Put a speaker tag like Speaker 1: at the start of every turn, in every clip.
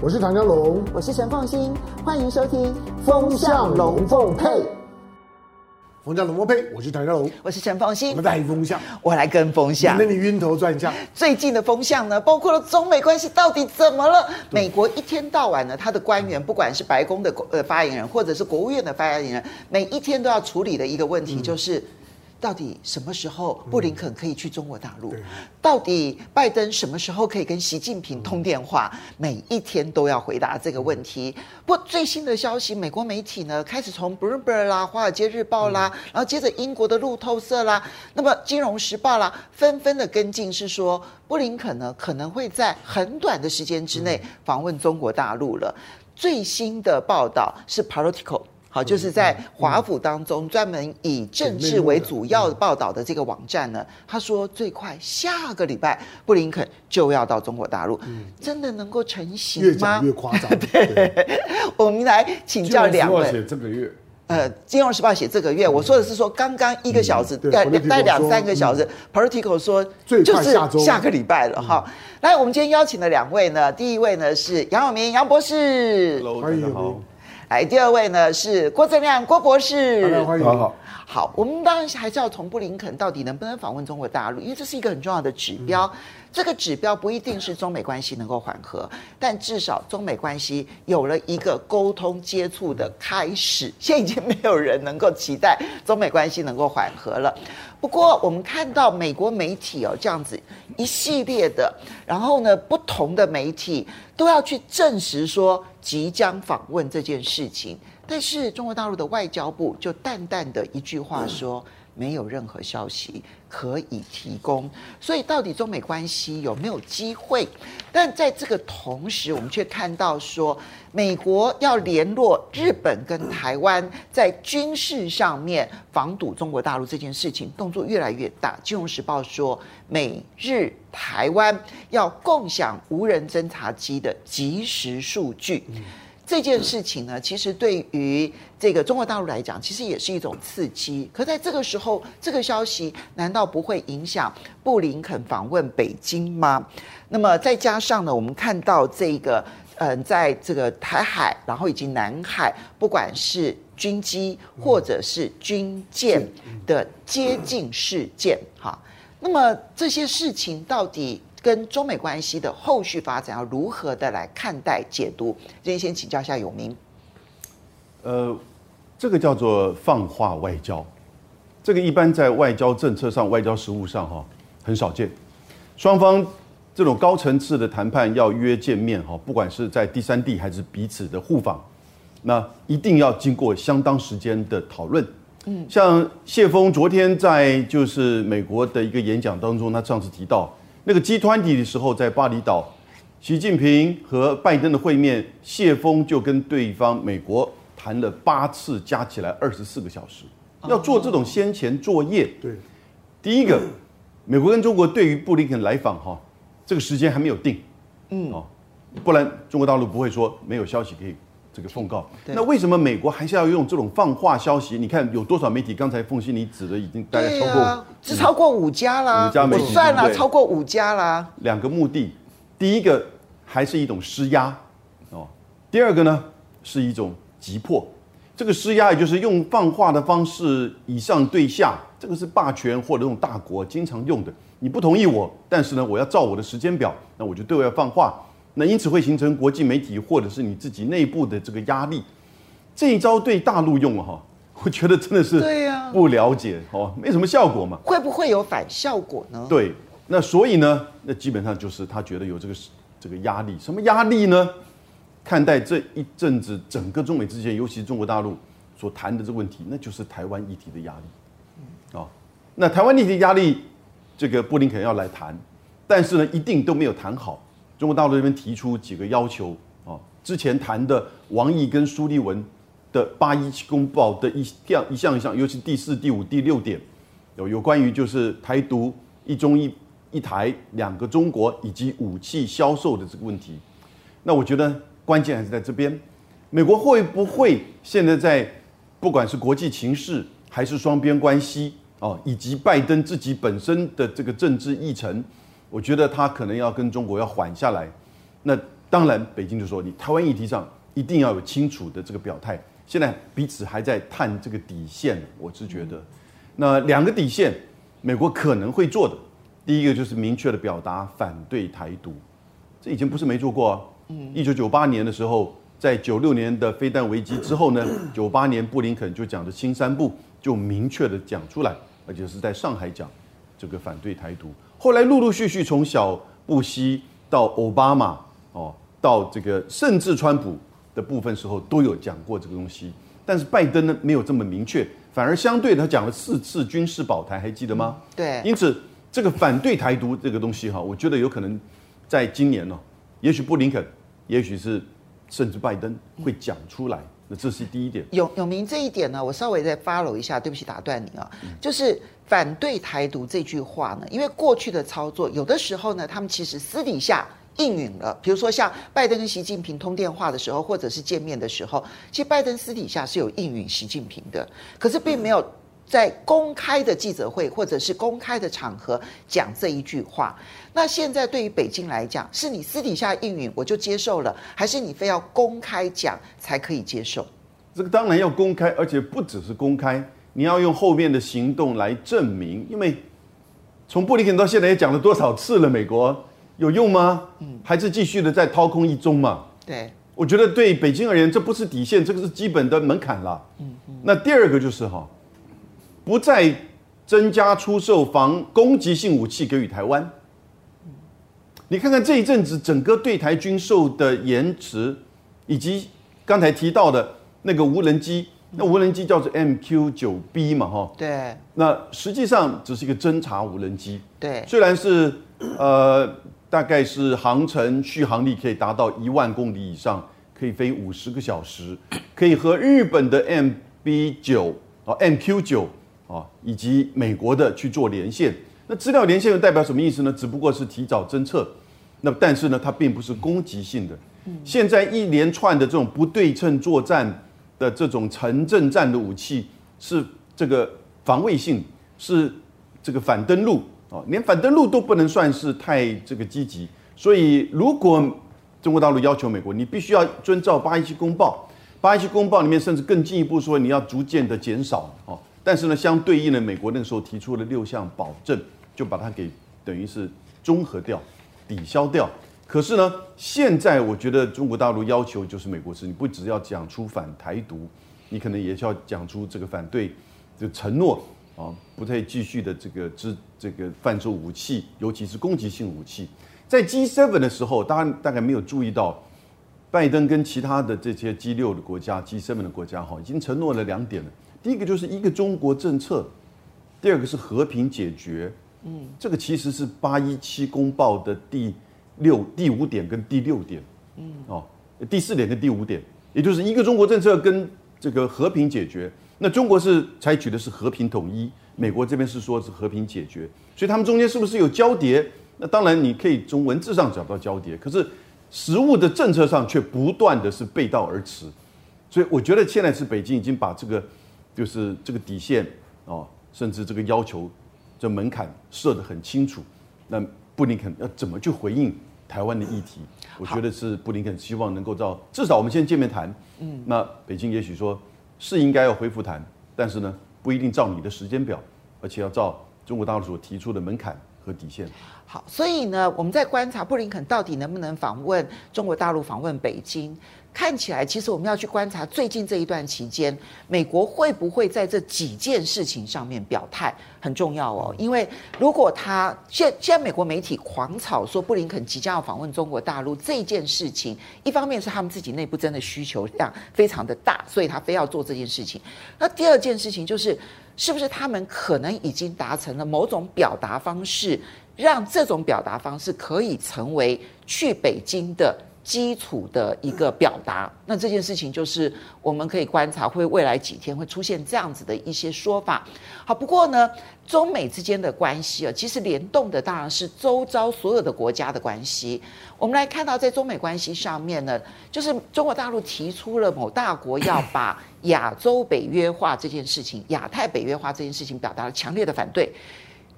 Speaker 1: 我是唐家龙，
Speaker 2: 我是陈凤馨，欢迎收听《风向龙凤配》。
Speaker 1: 风向龙凤配，我是唐家龙，
Speaker 2: 我是陈凤馨。
Speaker 1: 我们带风向，
Speaker 2: 我来跟风向，
Speaker 1: 那你晕头转向。
Speaker 2: 最近的风向呢，包括了中美关系到底怎么了？美国一天到晚呢，他的官员，不管是白宫的呃发言人，或者是国务院的发言人，每一天都要处理的一个问题就是。嗯到底什么时候布林肯可以去中国大陆？到底拜登什么时候可以跟习近平通电话？每一天都要回答这个问题。不过最新的消息，美国媒体呢开始从 Bloomberg 啦、华尔街日报啦，然后接着英国的路透社啦，那么金融时报啦，纷纷的跟进是说，布林肯呢可能会在很短的时间之内访问中国大陆了。最新的报道是 Politico。好，就是在华府当中专门以政治为主要报道的这个网站呢，他说最快下个礼拜布林肯就要到中国大陆，真的能够成型吗？
Speaker 1: 越讲越夸张。
Speaker 2: 对，我们来请教两位。
Speaker 3: 写这个月，
Speaker 2: 呃，《金融时报》写这个月，我说的是说刚刚一个小时，待待两三个小时。Political 说就是下个礼拜了哈。来，我们今天邀请的两位呢，第一位呢是杨永明杨博士
Speaker 3: ，Hello，大家好。
Speaker 2: 来，第二位呢是郭正亮郭博士。
Speaker 1: 欢迎，好好。
Speaker 2: 好，我们当然还是要从布林肯到底能不能访问中国大陆，因为这是一个很重要的指标。这个指标不一定是中美关系能够缓和，但至少中美关系有了一个沟通接触的开始。现在已经没有人能够期待中美关系能够缓和了。不过，我们看到美国媒体哦这样子一系列的，然后呢，不同的媒体都要去证实说即将访问这件事情，但是中国大陆的外交部就淡淡的一句话说。没有任何消息可以提供，所以到底中美关系有没有机会？但在这个同时，我们却看到说，美国要联络日本跟台湾，在军事上面防堵中国大陆这件事情动作越来越大。《金融时报》说，美日台湾要共享无人侦察机的即时数据。这件事情呢，其实对于这个中国大陆来讲，其实也是一种刺激。可在这个时候，这个消息难道不会影响布林肯访问北京吗？那么再加上呢，我们看到这个，嗯，在这个台海，然后以及南海，不管是军机或者是军舰的接近事件，哈，那么这些事情到底？跟中美关系的后续发展要如何的来看待解读？今天先请教一下永明。
Speaker 3: 呃，这个叫做放话外交，这个一般在外交政策上、外交实务上哈很少见。双方这种高层次的谈判要约见面哈，不管是在第三地还是彼此的互访，那一定要经过相当时间的讨论。嗯，像谢峰昨天在就是美国的一个演讲当中，他上次提到。那个 G20 的时候，在巴厘岛，习近平和拜登的会面，谢峰就跟对方美国谈了八次，加起来二十四个小时。要做这种先前作业。对，第一个，美国跟中国对于布林肯来访哈，这个时间还没有定。嗯，哦，不然中国大陆不会说没有消息可以。这个奉告，那为什么美国还是要用这种放话消息？你看有多少媒体？刚才凤馨你指的已经大概超过，
Speaker 2: 只超过五家啦，五家媒体算了，超过五家啦。
Speaker 3: 两个目的，第一个还是一种施压哦，第二个呢是一种急迫。这个施压也就是用放话的方式以上对下，这个是霸权或者这种大国经常用的。你不同意我，但是呢，我要照我的时间表，那我就对外放话。那因此会形成国际媒体或者是你自己内部的这个压力，这一招对大陆用了哈，我觉得真的是对呀，不了解哦，没什么效果嘛。
Speaker 2: 会不会有反效果呢？
Speaker 3: 对，那所以呢，那基本上就是他觉得有这个这个压力，什么压力呢？看待这一阵子整个中美之间，尤其是中国大陆所谈的这个问题，那就是台湾议题的压力啊。那台湾议题的压力，这个布林肯要来谈，但是呢，一定都没有谈好。中国大陆这边提出几个要求啊，之前谈的王毅跟苏立文的八一七公报的一项一项一项，尤其第四、第五、第六点，有有关于就是台独、一中一一台、两个中国以及武器销售的这个问题。那我觉得关键还是在这边，美国会不会现在在不管是国际情势还是双边关系啊，以及拜登自己本身的这个政治议程。我觉得他可能要跟中国要缓下来，那当然，北京就说你台湾议题上一定要有清楚的这个表态。现在彼此还在探这个底线，我是觉得，那两个底线，美国可能会做的，第一个就是明确的表达反对台独，这以前不是没做过啊。嗯，一九九八年的时候，在九六年的飞弹危机之后呢，九八年布林肯就讲的新三部就明确的讲出来，而且是在上海讲这个反对台独。后来陆陆续续从小布希到奥巴马哦，到这个甚至川普的部分时候都有讲过这个东西，但是拜登呢没有这么明确，反而相对他讲了四次军事保台，还记得吗？
Speaker 2: 对。
Speaker 3: 因此这个反对台独这个东西哈，我觉得有可能在今年呢，也许布林肯，也许是甚至拜登会讲出来。那这是第一点。
Speaker 2: 永永明这一点呢，我稍微再 follow 一下，对不起打断你啊，就是。反对台独这句话呢，因为过去的操作，有的时候呢，他们其实私底下应允了。比如说像拜登跟习近平通电话的时候，或者是见面的时候，其实拜登私底下是有应允习近平的，可是并没有在公开的记者会或者是公开的场合讲这一句话。那现在对于北京来讲，是你私底下应允我就接受了，还是你非要公开讲才可以接受？
Speaker 3: 这个当然要公开，而且不只是公开。你要用后面的行动来证明，因为从布林肯到现在也讲了多少次了，美国有用吗？嗯，还是继续的在掏空一中嘛？
Speaker 2: 对，
Speaker 3: 我觉得对北京而言，这不是底线，这个是基本的门槛了。嗯嗯。那第二个就是哈，不再增加出售防攻击性武器给予台湾。你看看这一阵子整个对台军售的延迟，以及刚才提到的那个无人机。那无人机叫做 MQ 九 B 嘛，哈，
Speaker 2: 对。
Speaker 3: 那实际上只是一个侦察无人机，
Speaker 2: 对。
Speaker 3: 虽然是呃，大概是航程续航力可以达到一万公里以上，可以飞五十个小时，可以和日本的 MB 九啊 MQ 九啊以及美国的去做连线。那资料连线又代表什么意思呢？只不过是提早侦测，那但是呢，它并不是攻击性的。现在一连串的这种不对称作战。的这种城镇战的武器是这个防卫性，是这个反登陆啊，连反登陆都不能算是太这个积极。所以，如果中国大陆要求美国，你必须要遵照八一七公报，八一七公报里面甚至更进一步说，你要逐渐的减少哦。但是呢，相对应的，美国那个时候提出了六项保证，就把它给等于是综合掉、抵消掉。可是呢，现在我觉得中国大陆要求就是美国是，你不只要讲出反台独，你可能也需要讲出这个反对，这个承诺啊，不再继续的这个支这个贩售武器，尤其是攻击性武器。在 G7 的时候，大家大概没有注意到，拜登跟其他的这些 G6 的国家、G7 的国家哈，已经承诺了两点了。第一个就是一个中国政策，第二个是和平解决。嗯，这个其实是八一七公报的第。六第五点跟第六点，嗯哦，第四点跟第五点，也就是一个中国政策跟这个和平解决。那中国是采取的是和平统一，美国这边是说是和平解决，所以他们中间是不是有交叠？那当然你可以从文字上找到交叠，可是实物的政策上却不断的是背道而驰。所以我觉得现在是北京已经把这个就是这个底线哦，甚至这个要求这门槛设得很清楚。那布林肯要怎么去回应？台湾的议题，我觉得是布林肯希望能够照至少我们先见面谈，嗯，那北京也许说是应该要恢复谈，但是呢不一定照你的时间表，而且要照中国大陆所提出的门槛和底线。
Speaker 2: 好，所以呢我们在观察布林肯到底能不能访问中国大陆，访问北京。看起来，其实我们要去观察最近这一段期间，美国会不会在这几件事情上面表态很重要哦。因为如果他现现在美国媒体狂炒说布林肯即将要访问中国大陆这件事情，一方面是他们自己内部真的需求量非常的大，所以他非要做这件事情。那第二件事情就是，是不是他们可能已经达成了某种表达方式，让这种表达方式可以成为去北京的。基础的一个表达，那这件事情就是我们可以观察，会未来几天会出现这样子的一些说法。好，不过呢，中美之间的关系啊，其实联动的当然是周遭所有的国家的关系。我们来看到，在中美关系上面呢，就是中国大陆提出了某大国要把亚洲北约化这件事情、亚太北约化这件事情表达了强烈的反对。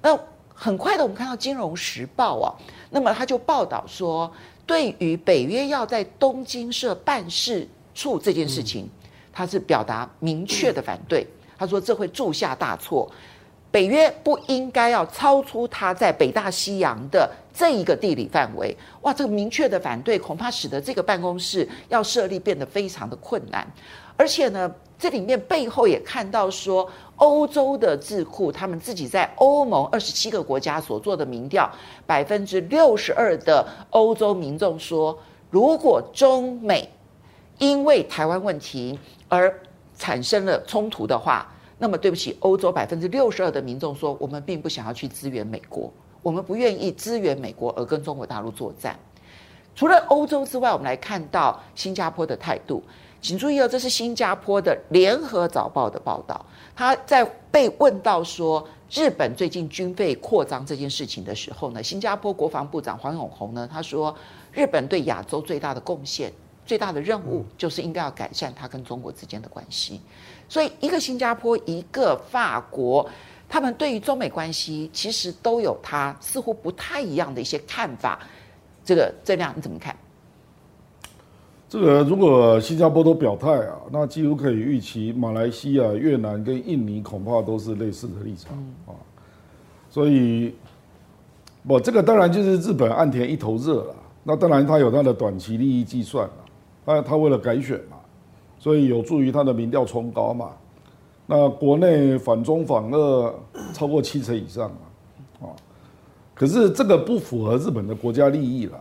Speaker 2: 那很快的，我们看到《金融时报》啊，那么他就报道说，对于北约要在东京设办事处这件事情，他是表达明确的反对。他说这会铸下大错，北约不应该要超出他在北大西洋的这一个地理范围。哇，这个明确的反对恐怕使得这个办公室要设立变得非常的困难。而且呢，这里面背后也看到说，欧洲的智库他们自己在欧盟二十七个国家所做的民调，百分之六十二的欧洲民众说，如果中美因为台湾问题而产生了冲突的话，那么对不起，欧洲百分之六十二的民众说，我们并不想要去支援美国，我们不愿意支援美国而跟中国大陆作战。除了欧洲之外，我们来看到新加坡的态度。请注意哦，这是新加坡的联合早报的报道。他在被问到说日本最近军费扩张这件事情的时候呢，新加坡国防部长黄永红呢，他说日本对亚洲最大的贡献、最大的任务就是应该要改善他跟中国之间的关系。所以，一个新加坡，一个法国，他们对于中美关系其实都有他似乎不太一样的一些看法。这个这样你怎么看？
Speaker 4: 这个如果新加坡都表态啊，那几乎可以预期马来西亚、越南跟印尼恐怕都是类似的立场啊。所以，不这个当然就是日本岸田一头热了。那当然他有他的短期利益计算了，他他为了改选嘛，所以有助于他的民调冲高嘛。那国内反中反俄超过七成以上嘛，啊，可是这个不符合日本的国家利益了。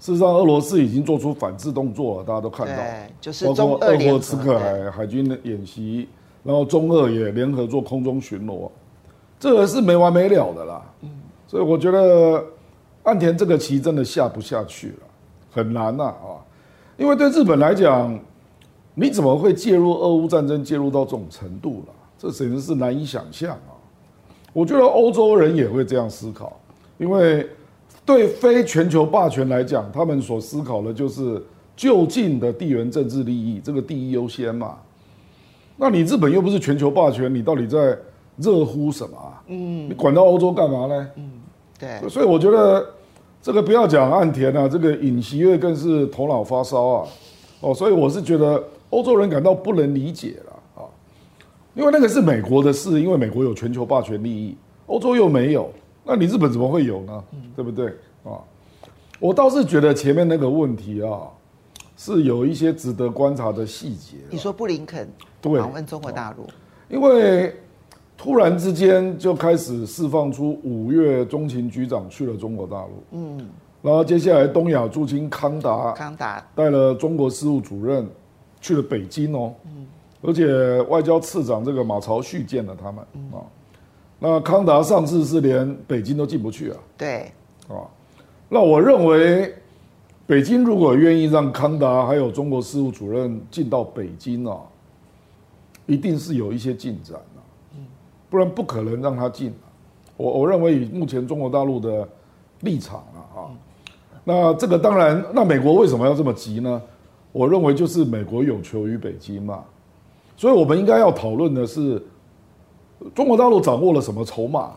Speaker 4: 嗯，事实上，俄罗斯已经做出反制动作了，大家都看到，
Speaker 2: 就是
Speaker 4: 包括鄂霍次克海海军的演习，然后中俄也联合做空中巡逻，这个是没完没了的啦。嗯，所以我觉得岸田这个棋真的下不下去了，很难呐啊，因为对日本来讲，你怎么会介入俄乌战争，介入到这种程度了？这简直是难以想象啊！我觉得欧洲人也会这样思考，因为。对非全球霸权来讲，他们所思考的就是就近的地缘政治利益，这个第一优先嘛。那你日本又不是全球霸权，你到底在热乎什么？嗯，你管到欧洲干嘛呢？嗯，对。所以我觉得这个不要讲岸田啊，这个尹锡悦更是头脑发烧啊。哦，所以我是觉得欧洲人感到不能理解了啊，因为那个是美国的事，因为美国有全球霸权利益，欧洲又没有。那你日本怎么会有呢？对不对？啊？我倒是觉得前面那个问题啊，是有一些值得观察的细节。
Speaker 2: 你说布林肯访问中国大陆，
Speaker 4: 因为突然之间就开始释放出五月中情局长去了中国大陆，嗯，然后接下来东亚驻京康达，
Speaker 2: 康达。
Speaker 4: 带了中国事务主任去了北京哦，嗯，而且外交次长这个马朝旭见了他们。啊。那康达上次是连北京都进不去啊？
Speaker 2: 对，
Speaker 4: 啊，那我认为北京如果愿意让康达还有中国事务主任进到北京啊，一定是有一些进展啊，不然不可能让他进。我我认为以目前中国大陆的立场啊，啊，那这个当然，那美国为什么要这么急呢？我认为就是美国有求于北京嘛，所以我们应该要讨论的是。中国大陆掌握了什么筹码？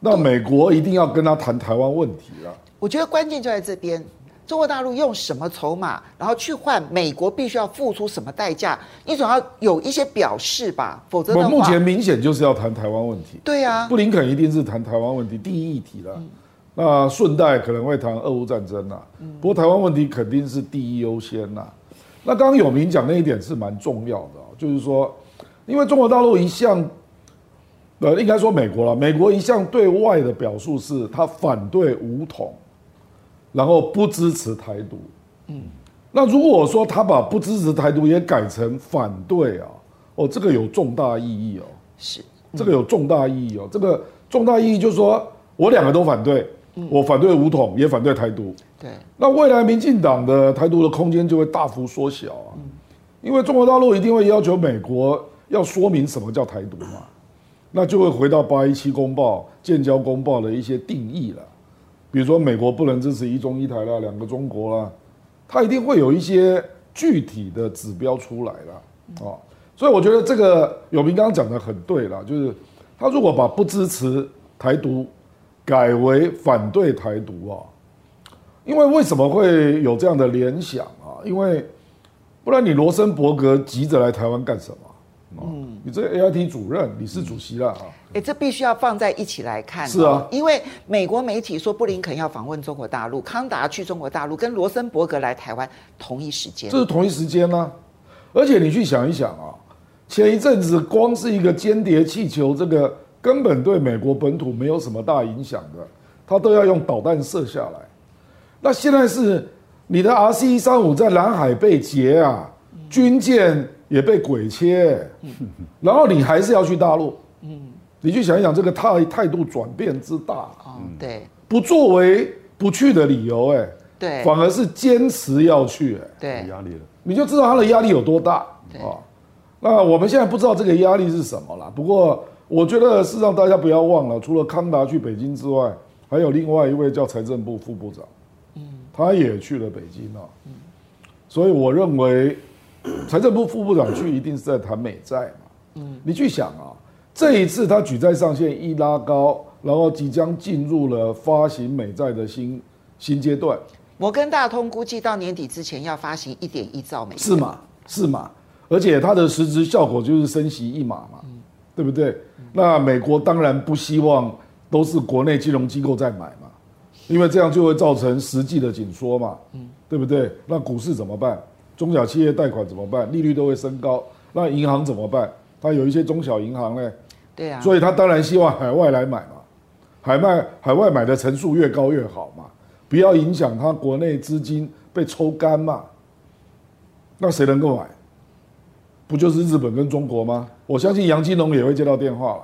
Speaker 4: 那美国一定要跟他谈台湾问题了。
Speaker 2: 我觉得关键就在这边，中国大陆用什么筹码，然后去换美国必须要付出什么代价？你总要有一些表示吧，否则的话，
Speaker 4: 目前明显就是要谈台湾问题。
Speaker 2: 对啊，
Speaker 4: 布林肯一定是谈台湾问题第一议题了。嗯、那顺带可能会谈俄乌战争呐。不过台湾问题肯定是第一优先呐。那刚刚有明讲那一点是蛮重要的，就是说，因为中国大陆一向。呃，应该说美国了。美国一向对外的表述是，他反对武统，然后不支持台独。嗯，那如果说他把不支持台独也改成反对啊，哦，这个有重大意义哦。
Speaker 2: 是，
Speaker 4: 这个有重大意义哦。这个重大意义就是说我两个都反对，我反对武统，也反对台独。
Speaker 2: 对，
Speaker 4: 那未来民进党的台独的空间就会大幅缩小啊，因为中国大陆一定会要求美国要说明什么叫台独嘛。那就会回到八一七公报、建交公报的一些定义了，比如说美国不能支持一中一台啦、两个中国啦，它一定会有一些具体的指标出来了啊。所以我觉得这个有明刚刚讲的很对了，就是他如果把不支持台独改为反对台独啊，因为为什么会有这样的联想啊？因为不然你罗森伯格急着来台湾干什么？嗯，你这个 AIT 主任、理事主席了啊？
Speaker 2: 哎，这必须要放在一起来看。
Speaker 4: 是啊，
Speaker 2: 因为美国媒体说布林肯要访问中国大陆，康达去中国大陆，跟罗森伯格来台湾同一时间，
Speaker 4: 这是同一时间呢、啊。而且你去想一想啊，前一阵子光是一个间谍气球，这个根本对美国本土没有什么大影响的，他都要用导弹射下来。那现在是你的 RC 一三五在南海被劫啊，军舰也被鬼切，然后你还是要去大陆。嗯，你去想一想这个态态度转变之大。
Speaker 2: 哦，对，
Speaker 4: 不作为不去的理由，哎，
Speaker 2: 对，
Speaker 4: 反而是坚持要去，哎，
Speaker 2: 对，
Speaker 3: 压力了。
Speaker 4: 你就知道他的压力有多大啊！那我们现在不知道这个压力是什么了。不过我觉得是让大家不要忘了，除了康达去北京之外，还有另外一位叫财政部副部长，嗯，他也去了北京啊。嗯，所以我认为财政部副部长去一定是在谈美债嘛。嗯，你去想啊，这一次他举债上限一拉高，然后即将进入了发行美债的新新阶段。
Speaker 2: 摩根大通估计到年底之前要发行一点一兆美元，
Speaker 4: 是嘛？是嘛？而且它的实质效果就是升息一码嘛，嗯、对不对？嗯、那美国当然不希望都是国内金融机构在买嘛，因为这样就会造成实际的紧缩嘛，嗯、对不对？那股市怎么办？中小企业贷款怎么办？利率都会升高，那银行怎么办？它有一些中小银行呢，
Speaker 2: 对啊，
Speaker 4: 所以他当然希望海外来买嘛，海外海外买的层数越高越好嘛。不要影响他国内资金被抽干嘛？那谁能够买？不就是日本跟中国吗？我相信杨金龙也会接到电话了。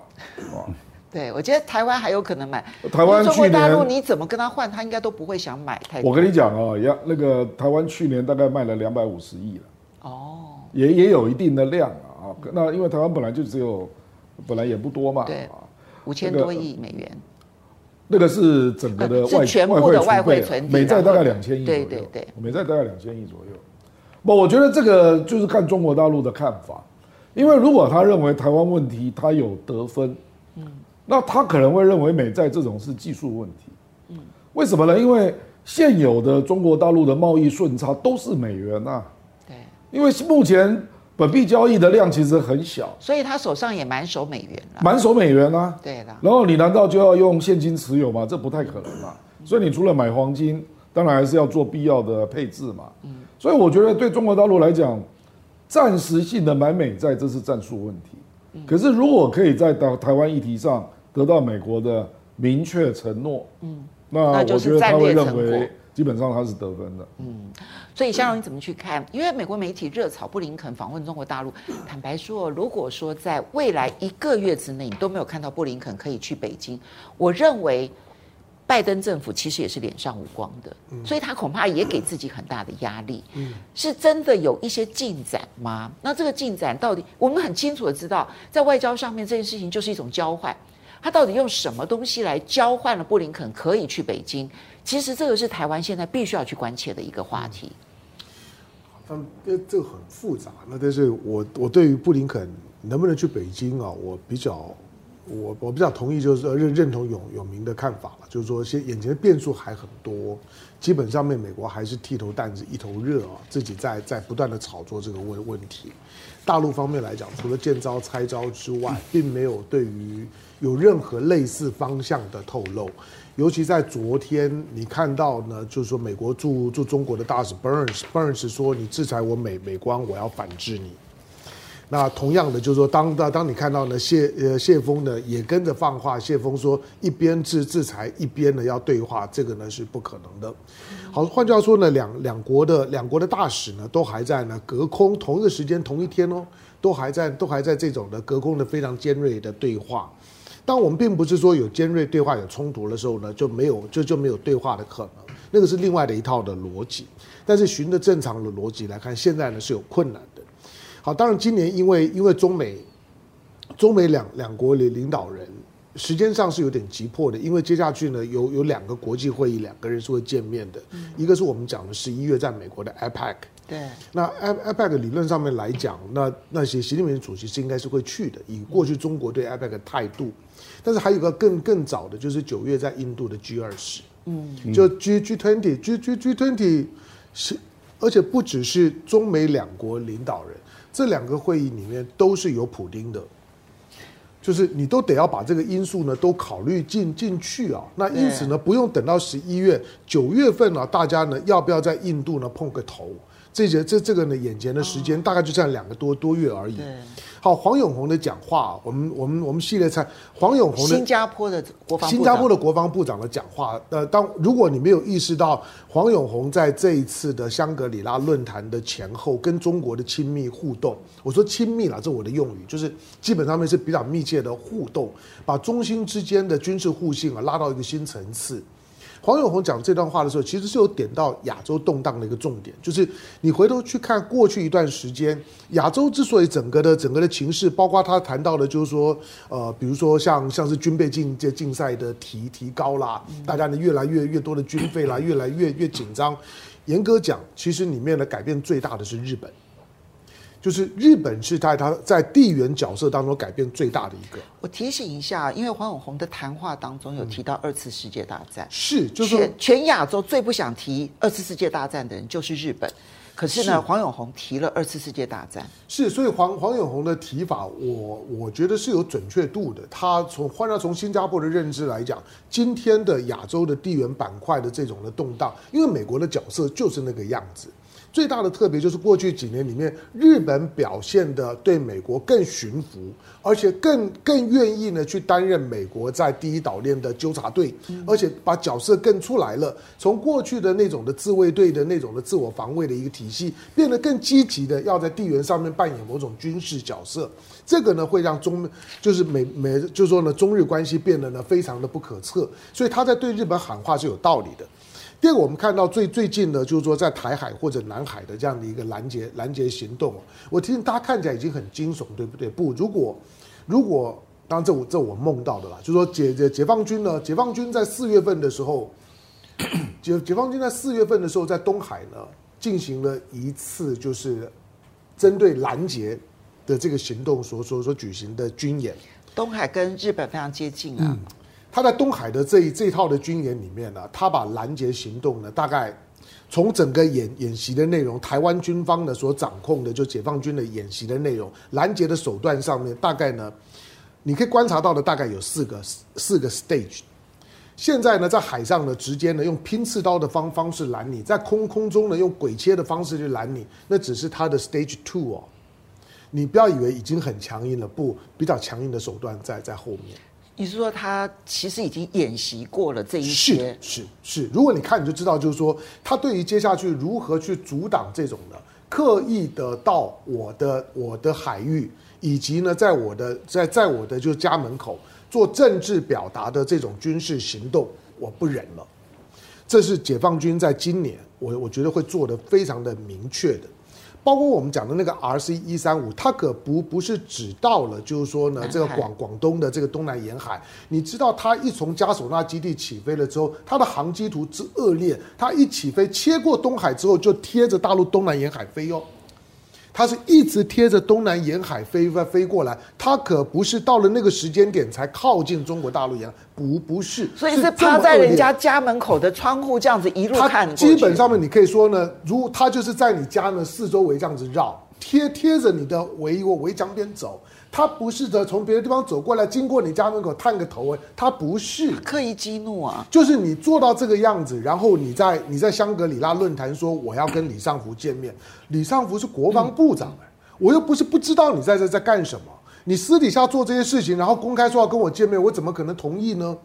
Speaker 2: 对，我觉得台湾还有可能买。
Speaker 4: 台湾去年，中国大陆
Speaker 2: 你怎么跟他换，他应该都不会想买太多。
Speaker 4: 我跟你讲哦，杨那个台湾去年大概卖了两百五十亿了。
Speaker 2: 哦。
Speaker 4: 也也有一定的量啊。那因为台湾本来就只有，本来也不多嘛。
Speaker 2: 对。五千多亿美元。
Speaker 4: 那个是整个的外
Speaker 2: 外汇外汇存底，
Speaker 4: 美债大概两千亿左右。对对对，美债大概两千亿左右。不，我觉得这个就是看中国大陆的看法，因为如果他认为台湾问题他有得分，嗯，那他可能会认为美债这种是技术问题，嗯，为什么呢？因为现有的中国大陆的贸易顺差都是美元呐，对，因为目前。本币交易的量其实很小，
Speaker 2: 所以他手上也满手美元了。
Speaker 4: 满手美元啊，
Speaker 2: 对的。
Speaker 4: 然后你难道就要用现金持有吗？这不太可能嘛。所以你除了买黄金，当然还是要做必要的配置嘛。嗯。所以我觉得对中国大陆来讲，暂时性的买美债这是战术问题。可是如果可以在台台湾议题上得到美国的明确承诺，嗯，那我觉得他会认为。基本上他是得分的，
Speaker 2: 嗯，所以香蓉你怎么去看？因为美国媒体热炒布林肯访问中国大陆，坦白说，如果说在未来一个月之内你都没有看到布林肯可以去北京，我认为拜登政府其实也是脸上无光的，所以他恐怕也给自己很大的压力。嗯，是真的有一些进展吗？那这个进展到底，我们很清楚的知道，在外交上面这件事情就是一种交换，他到底用什么东西来交换了布林肯可以去北京？其实这个是台湾现在必须要去关切的一个话题。
Speaker 1: 嗯，这这个很复杂。那但是我我对于布林肯能不能去北京啊，我比较我我比较同意，就是认认同永永明的看法了，就是说现眼前的变数还很多，基本上面美国还是剃头担子一头热啊，自己在在不断的炒作这个问问题。大陆方面来讲，除了见招拆招之外，并没有对于有任何类似方向的透露。尤其在昨天，你看到呢，就是说美国驻驻中国的大使 Burns，Burns 说，你制裁我美美光，我要反制你。那同样的，就是说当当当你看到呢谢呃谢锋呢也跟着放话，谢锋说一边制制裁一边呢要对话，这个呢是不可能的。好，换句话说呢，两两国的两国的大使呢都还在呢隔空同一个时间同一天哦，都还在都还在这种的隔空的非常尖锐的对话。当我们并不是说有尖锐对话有冲突的时候呢，就没有就就没有对话的可能，那个是另外的一套的逻辑。但是循着正常的逻辑来看，现在呢是有困难。好，当然今年因为因为中美中美两两国领领导人时间上是有点急迫的，因为接下去呢有有两个国际会议，两个人是会见面的，一个是我们讲的十一月在美国的 APEC。
Speaker 2: 对，
Speaker 1: 那 APEC 理论上面来讲，那那些习近平主席是应该是会去的，以过去中国对 APEC 的态度。但是还有个更更早的，就是九月在印度的 G 二十。嗯，就 G G twenty G G G twenty 是，而且不只是中美两国领导人，这两个会议里面都是有普丁的。就是你都得要把这个因素呢都考虑进进去啊，那因此呢不用等到十一月九月份呢，大家呢要不要在印度呢碰个头？这些这这个呢眼前的时间大概就这样两个多多月而已。好，黄永红的讲话，我们我们我们系列菜黄永红的
Speaker 2: 新加坡的国防
Speaker 1: 新加坡的国防部长的讲话。呃，当如果你没有意识到黄永红在这一次的香格里拉论坛的前后跟中国的亲密互动，我说亲密了，这我的用语，就是基本上面是比较密切的互动，把中心之间的军事互信啊拉到一个新层次。黄永红讲这段话的时候，其实是有点到亚洲动荡的一个重点，就是你回头去看过去一段时间，亚洲之所以整个的整个的情势，包括他谈到的，就是说，呃，比如说像像是军备竞这竞赛的提提高啦，大家呢越来越越多的军费啦，越来越越紧张。严格讲，其实里面的改变最大的是日本。就是日本是在他在地缘角色当中改变最大的一个。
Speaker 2: 我提醒一下，因为黄永红的谈话当中有提到二次世界大战，嗯、
Speaker 1: 是就是
Speaker 2: 全全亚洲最不想提二次世界大战的人就是日本。可是呢，是黄永红提了二次世界大战，
Speaker 1: 是所以黄黄永红的提法我，我我觉得是有准确度的。他从换到从新加坡的认知来讲，今天的亚洲的地缘板块的这种的动荡，因为美国的角色就是那个样子。最大的特别就是过去几年里面，日本表现的对美国更驯服，而且更更愿意呢去担任美国在第一岛链的纠察队，而且把角色更出来了。从过去的那种的自卫队的那种的自我防卫的一个体系，变得更积极的要在地缘上面扮演某种军事角色。这个呢会让中就是美美就是说呢中日关系变得呢非常的不可测，所以他在对日本喊话是有道理的。第二个，我们看到最最近的，就是说在台海或者南海的这样的一个拦截拦截行动，我听大家看起来已经很惊悚，对不对？不，如果如果，当然这我这我梦到的啦，就是说解解解放军呢，解放军在四月份的时候，解解放军在四月份的时候在东海呢进行了一次就是针对拦截的这个行动所所所举行的军演。
Speaker 2: 东海跟日本非常接近啊。嗯
Speaker 1: 他在东海的这一这套的军演里面呢，他把拦截行动呢，大概从整个演演习的内容，台湾军方呢所掌控的，就解放军的演习的内容，拦截的手段上面，大概呢，你可以观察到的大概有四个四个 stage。现在呢，在海上呢，直接呢用拼刺刀的方方式拦你，在空空中呢用鬼切的方式去拦你，那只是他的 stage two 哦。你不要以为已经很强硬了，不，比较强硬的手段在在后面。
Speaker 2: 你是说他其实已经演习过了这一些？
Speaker 1: 是是是，如果你看你就知道，就是说他对于接下去如何去阻挡这种的刻意的到我的我的海域，以及呢，在我的在在我的就是家门口做政治表达的这种军事行动，我不忍了。这是解放军在今年，我我觉得会做的非常的明确的。包括我们讲的那个 RC 一三五，它可不不是只到了，就是说呢，这个广广东的这个东南沿海，你知道它一从加索纳基地起飞了之后，它的航机图之恶劣，它一起飞切过东海之后，就贴着大陆东南沿海飞哟。它是一直贴着东南沿海飞飞飞过来，它可不是到了那个时间点才靠近中国大陆沿海，不不是，
Speaker 2: 所以是趴在人家家门口的窗户这样子一路看。
Speaker 1: 基本上面你可以说呢，如它就是在你家呢四周围这样子绕，贴贴着你的围围墙边走。他不是的，从别的地方走过来，经过你家门口探个头，哎他不是。
Speaker 2: 刻意激怒啊，
Speaker 1: 就是你做到这个样子，然后你在你在香格里拉论坛说我要跟李尚福见面，李尚福是国防部长哎，我又不是不知道你在这在干什么，你私底下做这些事情，然后公开说要跟我见面，我怎么可能同意呢？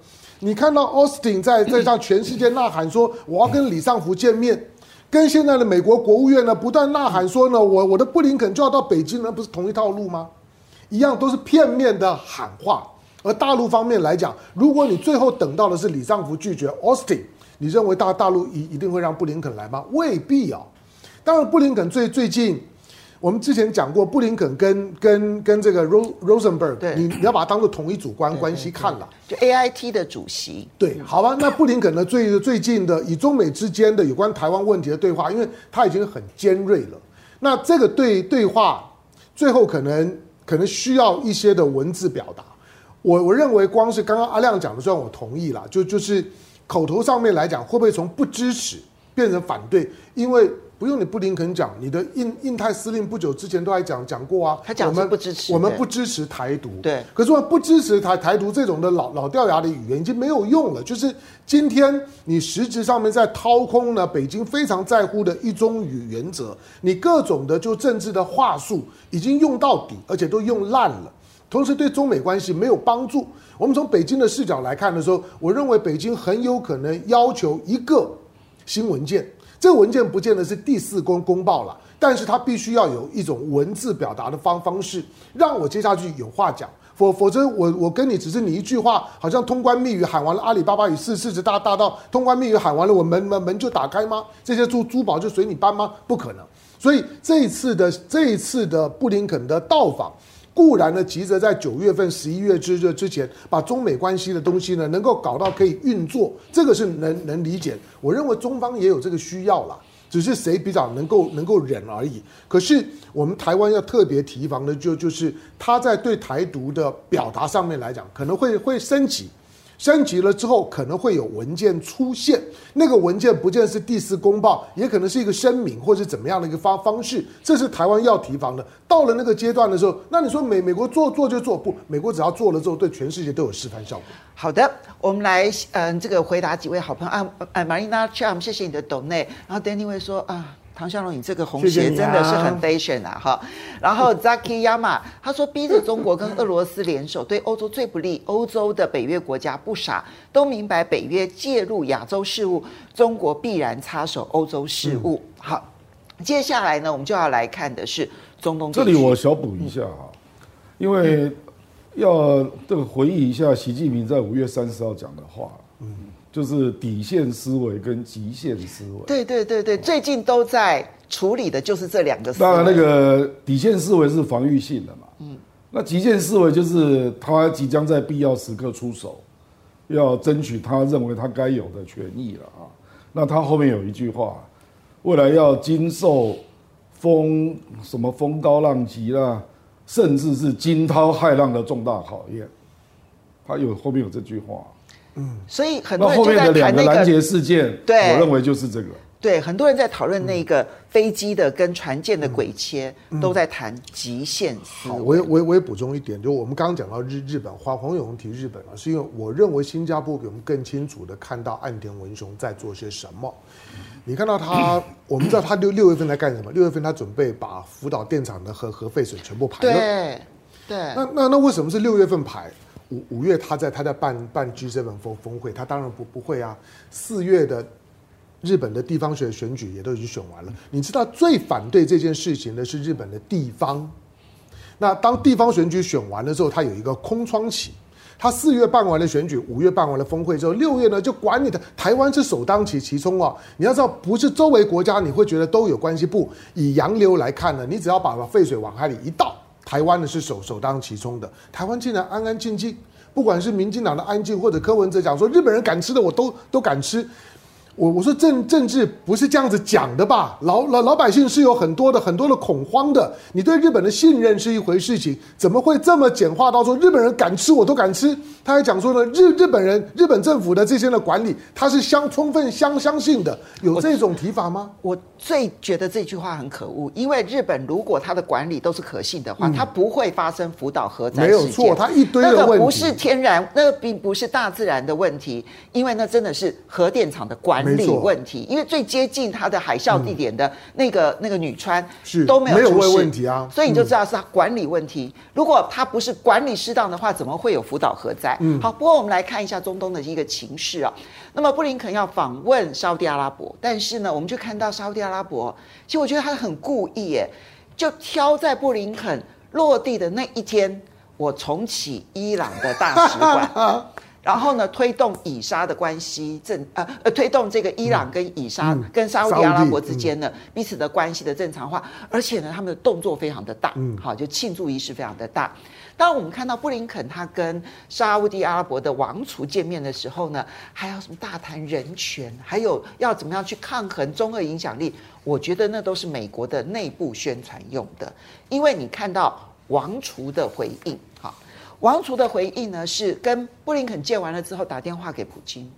Speaker 1: 你看到 Austin 在在向全世界呐喊说我要跟李尚福见面，跟现在的美国国务院呢不断呐喊说呢我我的布林肯就要到北京，那不是同一套路吗？一样都是片面的喊话，而大陆方面来讲，如果你最后等到的是李尚福拒绝 Austin，你认为大大陆一一定会让布林肯来吗？未必啊。当然，布林肯最最近，我们之前讲过，布林肯跟跟跟这个 Ros Rosenberg，对你你要把它当做同一组关关系看了。
Speaker 2: 就 AIT 的主席。
Speaker 1: 对，好吧。那布林肯呢？最最近的以中美之间的有关台湾问题的对话，因为他已经很尖锐了。那这个对对话最后可能。可能需要一些的文字表达，我我认为光是刚刚阿亮讲的，虽然我同意了，就就是口头上面来讲，会不会从不支持变成反对？因为不用你布林肯讲，你的印印太司令不久之前都还讲讲过啊，
Speaker 2: 他讲是不支持，
Speaker 1: 我们不支持台独。
Speaker 2: 对，
Speaker 1: 可是我不支持台台独这种的老老掉牙的语言已经没有用了。就是今天你实质上面在掏空了，北京非常在乎的一中语原则，你各种的就政治的话术已经用到底，而且都用烂了，同时对中美关系没有帮助。我们从北京的视角来看的时候，我认为北京很有可能要求一个新文件。这个文件不见得是第四公公报了，但是它必须要有一种文字表达的方方式，让我接下去有话讲。否否则我我跟你只是你一句话，好像通关密语喊完了，阿里巴巴与四四十大大道通关密语喊完了，我门门门就打开吗？这些珠珠宝就随你搬吗？不可能。所以这一次的这一次的布林肯的到访。固然呢，急着在九月份、十一月之之前，把中美关系的东西呢，能够搞到可以运作，这个是能能理解。我认为中方也有这个需要啦，只是谁比较能够能够忍而已。可是我们台湾要特别提防的，就就是他在对台独的表达上面来讲，可能会会升级。升级了之后，可能会有文件出现。那个文件不见是第四公报，也可能是一个声明，或是怎么样的一个方方式。这是台湾要提防的。到了那个阶段的时候，那你说美美国做做就做不？美国只要做了之后，对全世界都有示范效果。
Speaker 2: 好的，我们来嗯，这个回答几位好朋友啊，啊，Marina Cham，谢谢你的 d o。然后 Danny 会说啊。唐湘龙，你这个红鞋真的是很 fashion 啊！哈，然后 Zaki Yama 他说，逼着中国跟俄罗斯联手，对欧洲最不利。欧洲的北约国家不傻，都明白北约介入亚洲事务，中国必然插手欧洲事务。好，接下来呢，我们就要来看的是中东。
Speaker 4: 这里我小补一下哈，因为要这个回忆一下习近平在五月三十号讲的话。嗯。就是底线思维跟极限思维。
Speaker 2: 对对对对，最近都在处理的就是这两个思维。
Speaker 4: 当然，那个底线思维是防御性的嘛。嗯。那极限思维就是他即将在必要时刻出手，要争取他认为他该有的权益了啊。那他后面有一句话，未来要经受风什么风高浪急啦，甚至是惊涛骇浪的重大考验。他有后面有这句话。
Speaker 2: 嗯，所以很多人就在谈那个拦
Speaker 4: 截事件，对，我认为就是这个。
Speaker 2: 对，很多人在讨论那个飞机的跟船舰的轨切，都在谈极限思维。
Speaker 1: 好，我也我也我也补充一点，就我们刚刚讲到日日本，黄黄永提日本啊，是因为我认为新加坡比我们更清楚的看到岸田文雄在做些什么。你看到他，我们知道他六六月份在干什么？六月份他准备把福岛电厂的核核废水全部排了。
Speaker 2: 对，对。
Speaker 1: 那那那为什么是六月份排？五五月他在他在办办 G7 峰峰会，他当然不不会啊。四月的日本的地方选选举也都已经选完了。你知道最反对这件事情的是日本的地方。那当地方选举选完了之后，他有一个空窗期。他四月办完了选举，五月办完了峰会之后，六月呢就管你的。台湾是首当其其冲啊！你要知道，不是周围国家你会觉得都有关系，不，以洋流来看呢，你只要把废水往海里一倒。台湾的是首首当其冲的，台湾竟然安安静静，不管是民进党的安静，或者柯文哲讲说日本人敢吃的我都都敢吃。我我说政政治不是这样子讲的吧？老老老百姓是有很多的很多的恐慌的。你对日本的信任是一回事情，怎么会这么简化到说日本人敢吃我都敢吃？他还讲说呢，日日本人日本政府的这些的管理，他是相充分相相信的，有这种提法吗？
Speaker 2: 我，我最觉得这句话很可恶，因为日本如果他的管理都是可信的话，他、嗯、不会发生福岛核灾。
Speaker 1: 没有错，他一堆的问题，
Speaker 2: 那个不是天然，那个并不是大自然的问题，因为那真的是核电厂的管理。问题，因为最接近它的海啸地点的那个、嗯、那个女川是都没有出事
Speaker 1: 问题啊，
Speaker 2: 所以你就知道是它管理问题。嗯、如果它不是管理适当的话，怎么会有福岛核灾？嗯，好，不过我们来看一下中东的一个情势啊。那么布林肯要访问沙乌地阿拉伯，但是呢，我们就看到沙乌地阿拉伯，其实我觉得他很故意耶，就挑在布林肯落地的那一天，我重启伊朗的大使馆。然后呢，推动以沙的关系正呃呃，推动这个伊朗跟以沙、嗯、跟沙乌地阿拉伯之间呢、嗯、彼此的关系的正常化，而且呢，他们的动作非常的大，嗯，好，就庆祝仪式非常的大。当我们看到布林肯他跟沙乌地阿拉伯的王储见面的时候呢，还要什么大谈人权，还有要怎么样去抗衡中俄影响力，我觉得那都是美国的内部宣传用的，因为你看到王储的回应。王储的回应呢，是跟布林肯见完了之后打电话给普京，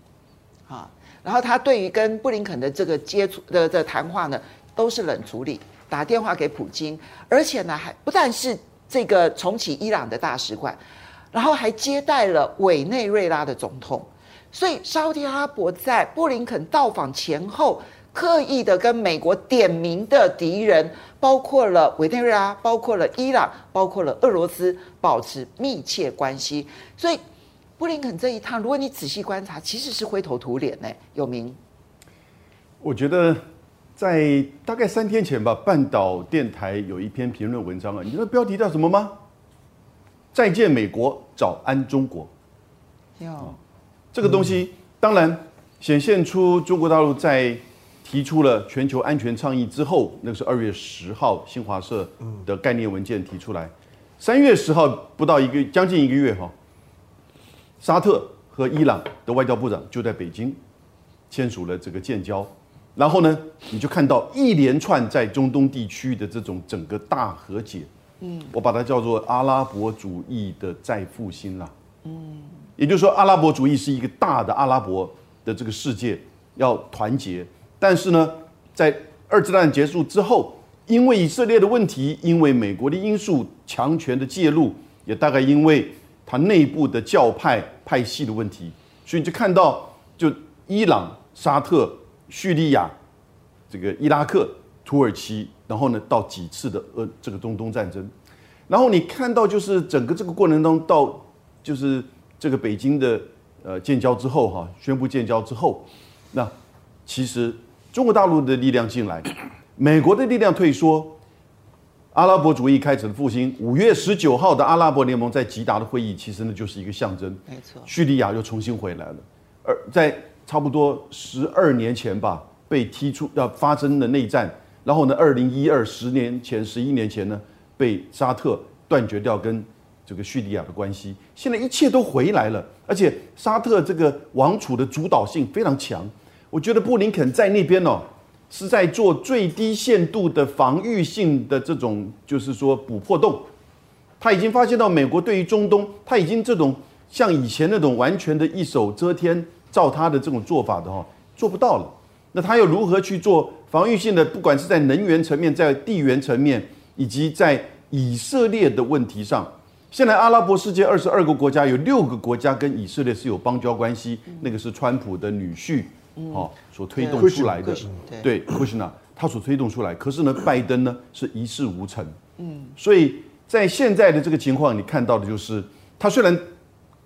Speaker 2: 啊，然后他对于跟布林肯的这个接触的的谈话呢，都是冷处理，打电话给普京，而且呢还不但是这个重启伊朗的大使馆，然后还接待了委内瑞拉的总统，所以沙特阿拉伯在布林肯到访前后，刻意的跟美国点名的敌人，包括了委内瑞拉，包括了伊朗，包括了俄罗斯，保持密切关系。所以，布林肯这一趟，如果你仔细观察，其实是灰头土脸呢。有名，
Speaker 3: 我觉得在大概三天前吧，半岛电台有一篇评论文章啊，你知道标题叫什么吗？再见美国，早安中国。
Speaker 2: 有
Speaker 3: 这个东西当然显现出中国大陆在。提出了全球安全倡议之后，那个是二月十号新华社的概念文件提出来。三月十号不到一个将近一个月哈，沙特和伊朗的外交部长就在北京签署了这个建交。然后呢，你就看到一连串在中东地区的这种整个大和解。嗯，我把它叫做阿拉伯主义的再复兴了。嗯，也就是说，阿拉伯主义是一个大的阿拉伯的这个世界要团结。但是呢，在二次大战结束之后，因为以色列的问题，因为美国的因素、强权的介入，也大概因为它内部的教派派系的问题，所以就看到，就伊朗、沙特、叙利亚、这个伊拉克、土耳其，然后呢，到几次的呃这个中东战争，然后你看到就是整个这个过程中，到就是这个北京的呃建交之后哈，宣布建交之后，那其实。中国大陆的力量进来，美国的力量退缩，阿拉伯主义开始了复兴。五月十九号的阿拉伯联盟在吉达的会议，其实呢就是一个象征。
Speaker 2: 没错，
Speaker 3: 叙利亚又重新回来了。而在差不多十二年前吧，被踢出要发生的内战，然后呢，二零一二十年前、十一年前呢，被沙特断绝掉跟这个叙利亚的关系。现在一切都回来了，而且沙特这个王储的主导性非常强。我觉得布林肯在那边哦，是在做最低限度的防御性的这种，就是说补破洞。他已经发现到美国对于中东，他已经这种像以前那种完全的一手遮天，照他的这种做法的哈，做不到了。那他又如何去做防御性的？不管是在能源层面，在地缘层面，以及在以色列的问题上，现在阿拉伯世界二十二个国家有六个国家跟以色列是有邦交关系，那个是川普的女婿。哦，所推动出来的，对，不是呢他所推动出来，可是呢，拜登呢是一事无成。嗯，所以在现在的这个情况，你看到的就是，他虽然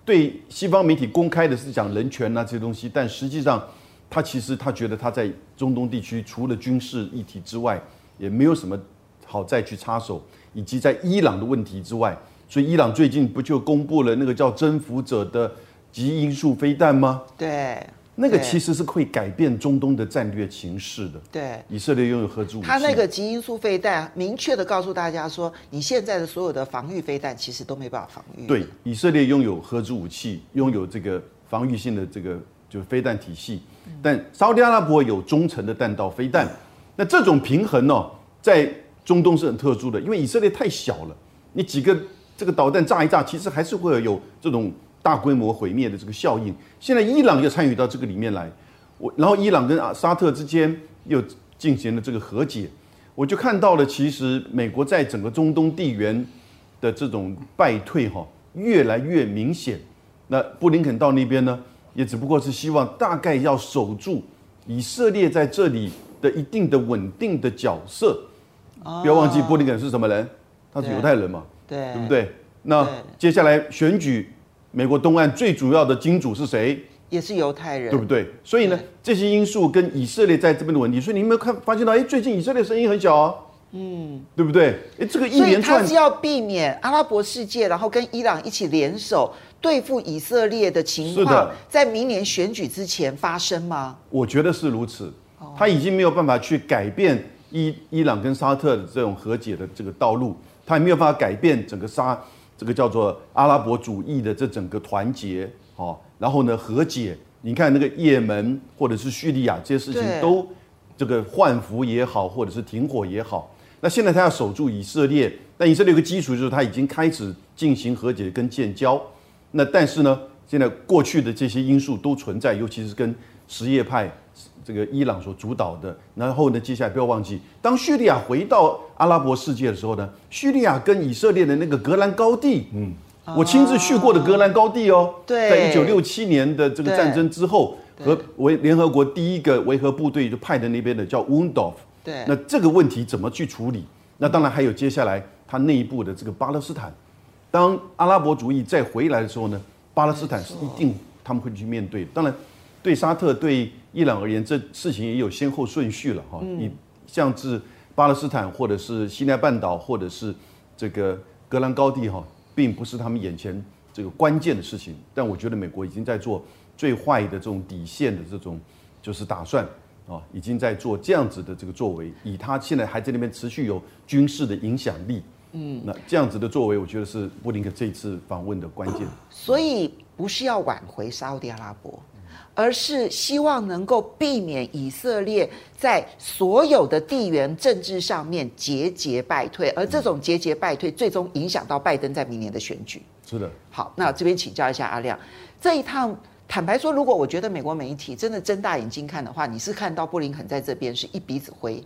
Speaker 3: 对西方媒体公开的是讲人权啊这些东西，但实际上他其实他觉得他在中东地区除了军事议题之外，也没有什么好再去插手，以及在伊朗的问题之外，所以伊朗最近不就公布了那个叫征服者的极音速飞弹吗？
Speaker 2: 对。
Speaker 3: 那个其实是会改变中东的战略形势的。
Speaker 2: 对，
Speaker 3: 以色列拥有核子武器。
Speaker 2: 他那个极音速飞弹，明确的告诉大家说，你现在的所有的防御飞弹其实都没办法防御。
Speaker 3: 对，以色列拥有核子武器，拥有这个防御性的这个就飞弹体系，但沙特阿拉伯有中程的弹道飞弹。那这种平衡呢，在中东是很特殊的，因为以色列太小了，你几个这个导弹炸一炸，其实还是会有这种。大规模毁灭的这个效应，现在伊朗又参与到这个里面来，我然后伊朗跟沙特之间又进行了这个和解，我就看到了，其实美国在整个中东地缘的这种败退哈，越来越明显。那布林肯到那边呢，也只不过是希望大概要守住以色列在这里的一定的稳定的角色。不要忘记布林肯是什么人，他是犹太人嘛，
Speaker 2: 对，
Speaker 3: 对不对？那接下来选举。美国东岸最主要的金主是谁？
Speaker 2: 也是犹太人，
Speaker 3: 对不对？所以呢，这些因素跟以色列在这边的问题，所以你有没有看发现到？哎，最近以色列声音很小哦，嗯，对不对？哎，这个一连串，
Speaker 2: 他是要避免阿拉伯世界，然后跟伊朗一起联手对付以色列的情况，在明年选举之前发生吗？
Speaker 3: 我觉得是如此。他已经没有办法去改变伊伊朗跟沙特的这种和解的这个道路，他也没有办法改变整个沙。这个叫做阿拉伯主义的这整个团结，哦，然后呢和解，你看那个也门或者是叙利亚这些事情都这个换服也好，或者是停火也好，那现在他要守住以色列，但以色列有个基础就是他已经开始进行和解跟建交，那但是呢，现在过去的这些因素都存在，尤其是跟什叶派这个伊朗所主导的。然后呢，接下来不要忘记，当叙利亚回到阿拉伯世界的时候呢，叙利亚跟以色列的那个格兰高地，嗯，我亲自去过的格兰高地哦，
Speaker 2: 对，
Speaker 3: 在一九六七年的这个战争之后，和维联合国第一个维和部队就派的那边的叫 Wundof，
Speaker 2: 对，
Speaker 3: 那这个问题怎么去处理？那当然还有接下来他内部的这个巴勒斯坦。当阿拉伯主义再回来的时候呢，巴勒斯坦是一定他们会去面对。当然，对沙特、对伊朗而言，这事情也有先后顺序了哈。你像是巴勒斯坦，或者是西奈半岛，或者是这个格兰高地哈，并不是他们眼前这个关键的事情。但我觉得美国已经在做最坏的这种底线的这种就是打算啊，已经在做这样子的这个作为，以他现在还在那边持续有军事的影响力。嗯，那这样子的作为，我觉得是布林肯这次访问的关键。
Speaker 2: 所以不是要挽回沙乌地阿拉伯，而是希望能够避免以色列在所有的地缘政治上面节节败退，而这种节节败退最终影响到拜登在明年的选举。
Speaker 3: 是的。
Speaker 2: 好，那这边请教一下阿亮，这一趟坦白说，如果我觉得美国媒体真的睁大眼睛看的话，你是看到布林肯在这边是一鼻子灰。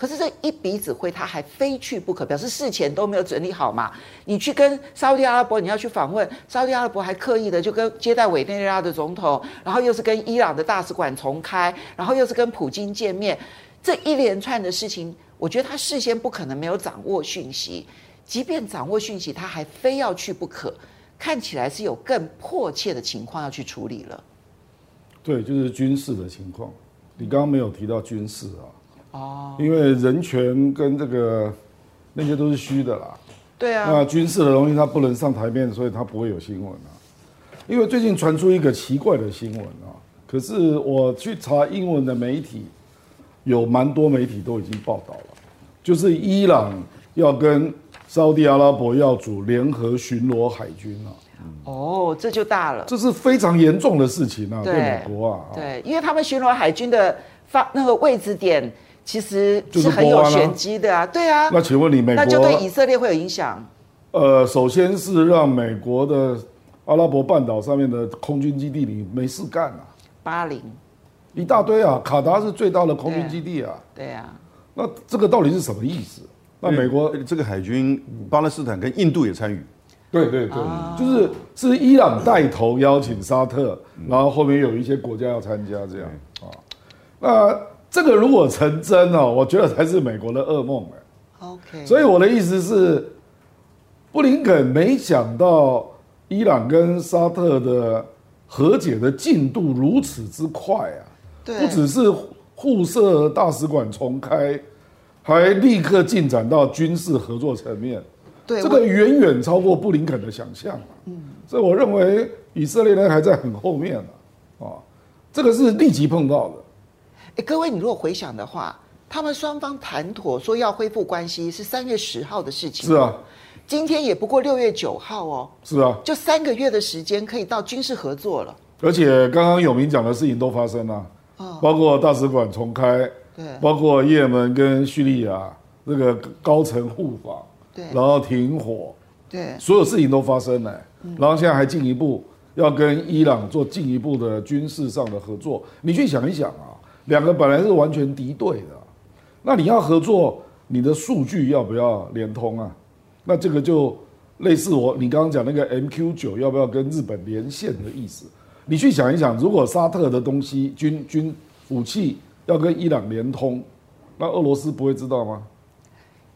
Speaker 2: 可是这一鼻子灰，他还非去不可，表示事前都没有整理好嘛。你去跟沙乌地阿拉伯，你要去访问沙乌地阿拉伯，还刻意的就跟接待委内瑞拉的总统，然后又是跟伊朗的大使馆重开，然后又是跟普京见面，这一连串的事情，我觉得他事先不可能没有掌握讯息。即便掌握讯息，他还非要去不可，看起来是有更迫切的情况要去处理了。
Speaker 4: 对，就是军事的情况。你刚刚没有提到军事啊。哦，因为人权跟这个那些都是虚的啦。
Speaker 2: 对啊。
Speaker 4: 那军事的东西它不能上台面，所以它不会有新闻啊。因为最近传出一个奇怪的新闻啊，可是我去查英文的媒体，有蛮多媒体都已经报道了，就是伊朗要跟沙乌地阿拉伯要组联合巡逻海军啊。
Speaker 2: 哦，这就大了。
Speaker 4: 这是非常严重的事情啊，对美国啊。
Speaker 2: 对，因为他们巡逻海军的发那个位置点。其实是很有玄机的啊，对啊。
Speaker 4: 那请问你，美国
Speaker 2: 那就对以色列会有影响？
Speaker 4: 呃，首先是让美国的阿拉伯半岛上面的空军基地里没事干啊。
Speaker 2: 巴林，
Speaker 4: 一大堆啊，卡达是最大的空军基地啊。
Speaker 2: 对啊。
Speaker 4: 那这个到底是什么意思？那美国
Speaker 3: 这个海军，巴勒斯坦跟印度也参与。
Speaker 4: 对对对，就是是伊朗带头邀请沙特，然后后面有一些国家要参加这样啊。那。这个如果成真哦，我觉得才是美国的噩梦哎。OK，所以我的意思是，布林肯没想到伊朗跟沙特的和解的进度如此之快啊！对，不只是互设大使馆重开，还立刻进展到军事合作层面。对，这个远远超过布林肯的想象。嗯，所以我认为以色列人还在很后面啊，这个是立即碰到的。
Speaker 2: 哎，各位，你如果回想的话，他们双方谈妥说要恢复关系是三月十号的事情。
Speaker 4: 是啊，
Speaker 2: 今天也不过六月九号哦。
Speaker 4: 是啊，
Speaker 2: 就三个月的时间可以到军事合作了。
Speaker 4: 而且刚刚永明讲的事情都发生了，哦，包括大使馆重开，对，包括也门跟叙利亚那个高层互访，对，然后停火，对，所有事情都发生了，嗯，然后现在还进一步要跟伊朗做进一步的军事上的合作。你去想一想啊。两个本来是完全敌对的，那你要合作，你的数据要不要连通啊？那这个就类似我你刚刚讲那个 MQ 九要不要跟日本连线的意思？你去想一想，如果沙特的东西军军武器要跟伊朗连通，那俄罗斯不会知道吗？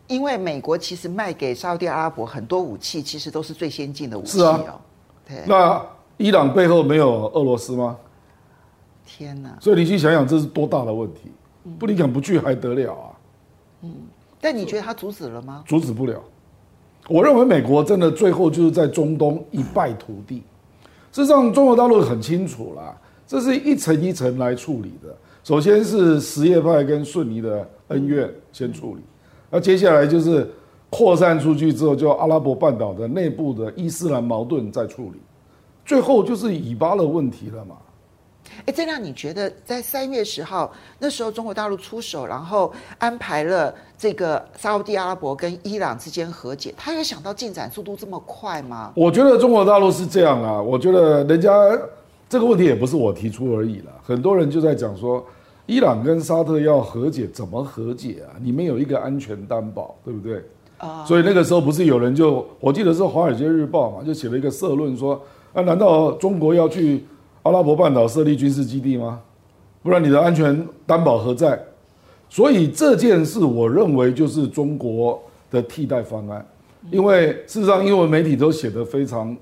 Speaker 2: 因为美国其实卖给沙特阿拉伯很多武器，其实都是最先进的武器哦。是啊，对。
Speaker 4: 那伊朗背后没有俄罗斯吗？
Speaker 2: 天哪！
Speaker 4: 所以你去想想，这是多大的问题？布林肯不去还得了啊？
Speaker 2: 嗯，但你觉得他阻止了吗？
Speaker 4: 阻止不了。我认为美国真的最后就是在中东一败涂地。事实上，中国大陆很清楚啦，这是一层一层来处理的。首先是什叶派跟逊尼的恩怨先处理，那接下来就是扩散出去之后，就阿拉伯半岛的内部的伊斯兰矛盾再处理，最后就是以巴的问题了嘛。
Speaker 2: 哎，这让你觉得在三月十号那时候，中国大陆出手，然后安排了这个沙乌地阿拉伯跟伊朗之间和解，他有想到进展速度这么快吗？
Speaker 4: 我觉得中国大陆是这样啊，我觉得人家这个问题也不是我提出而已了，很多人就在讲说，伊朗跟沙特要和解，怎么和解啊？你们有一个安全担保，对不对？啊，所以那个时候不是有人就，我记得是《华尔街日报》嘛，就写了一个社论说，啊，难道中国要去阿拉伯半岛设立军事基地吗？不然你的安全担保何在？所以这件事，我认为就是中国的替代方案，因为事实上英文媒体都写得非常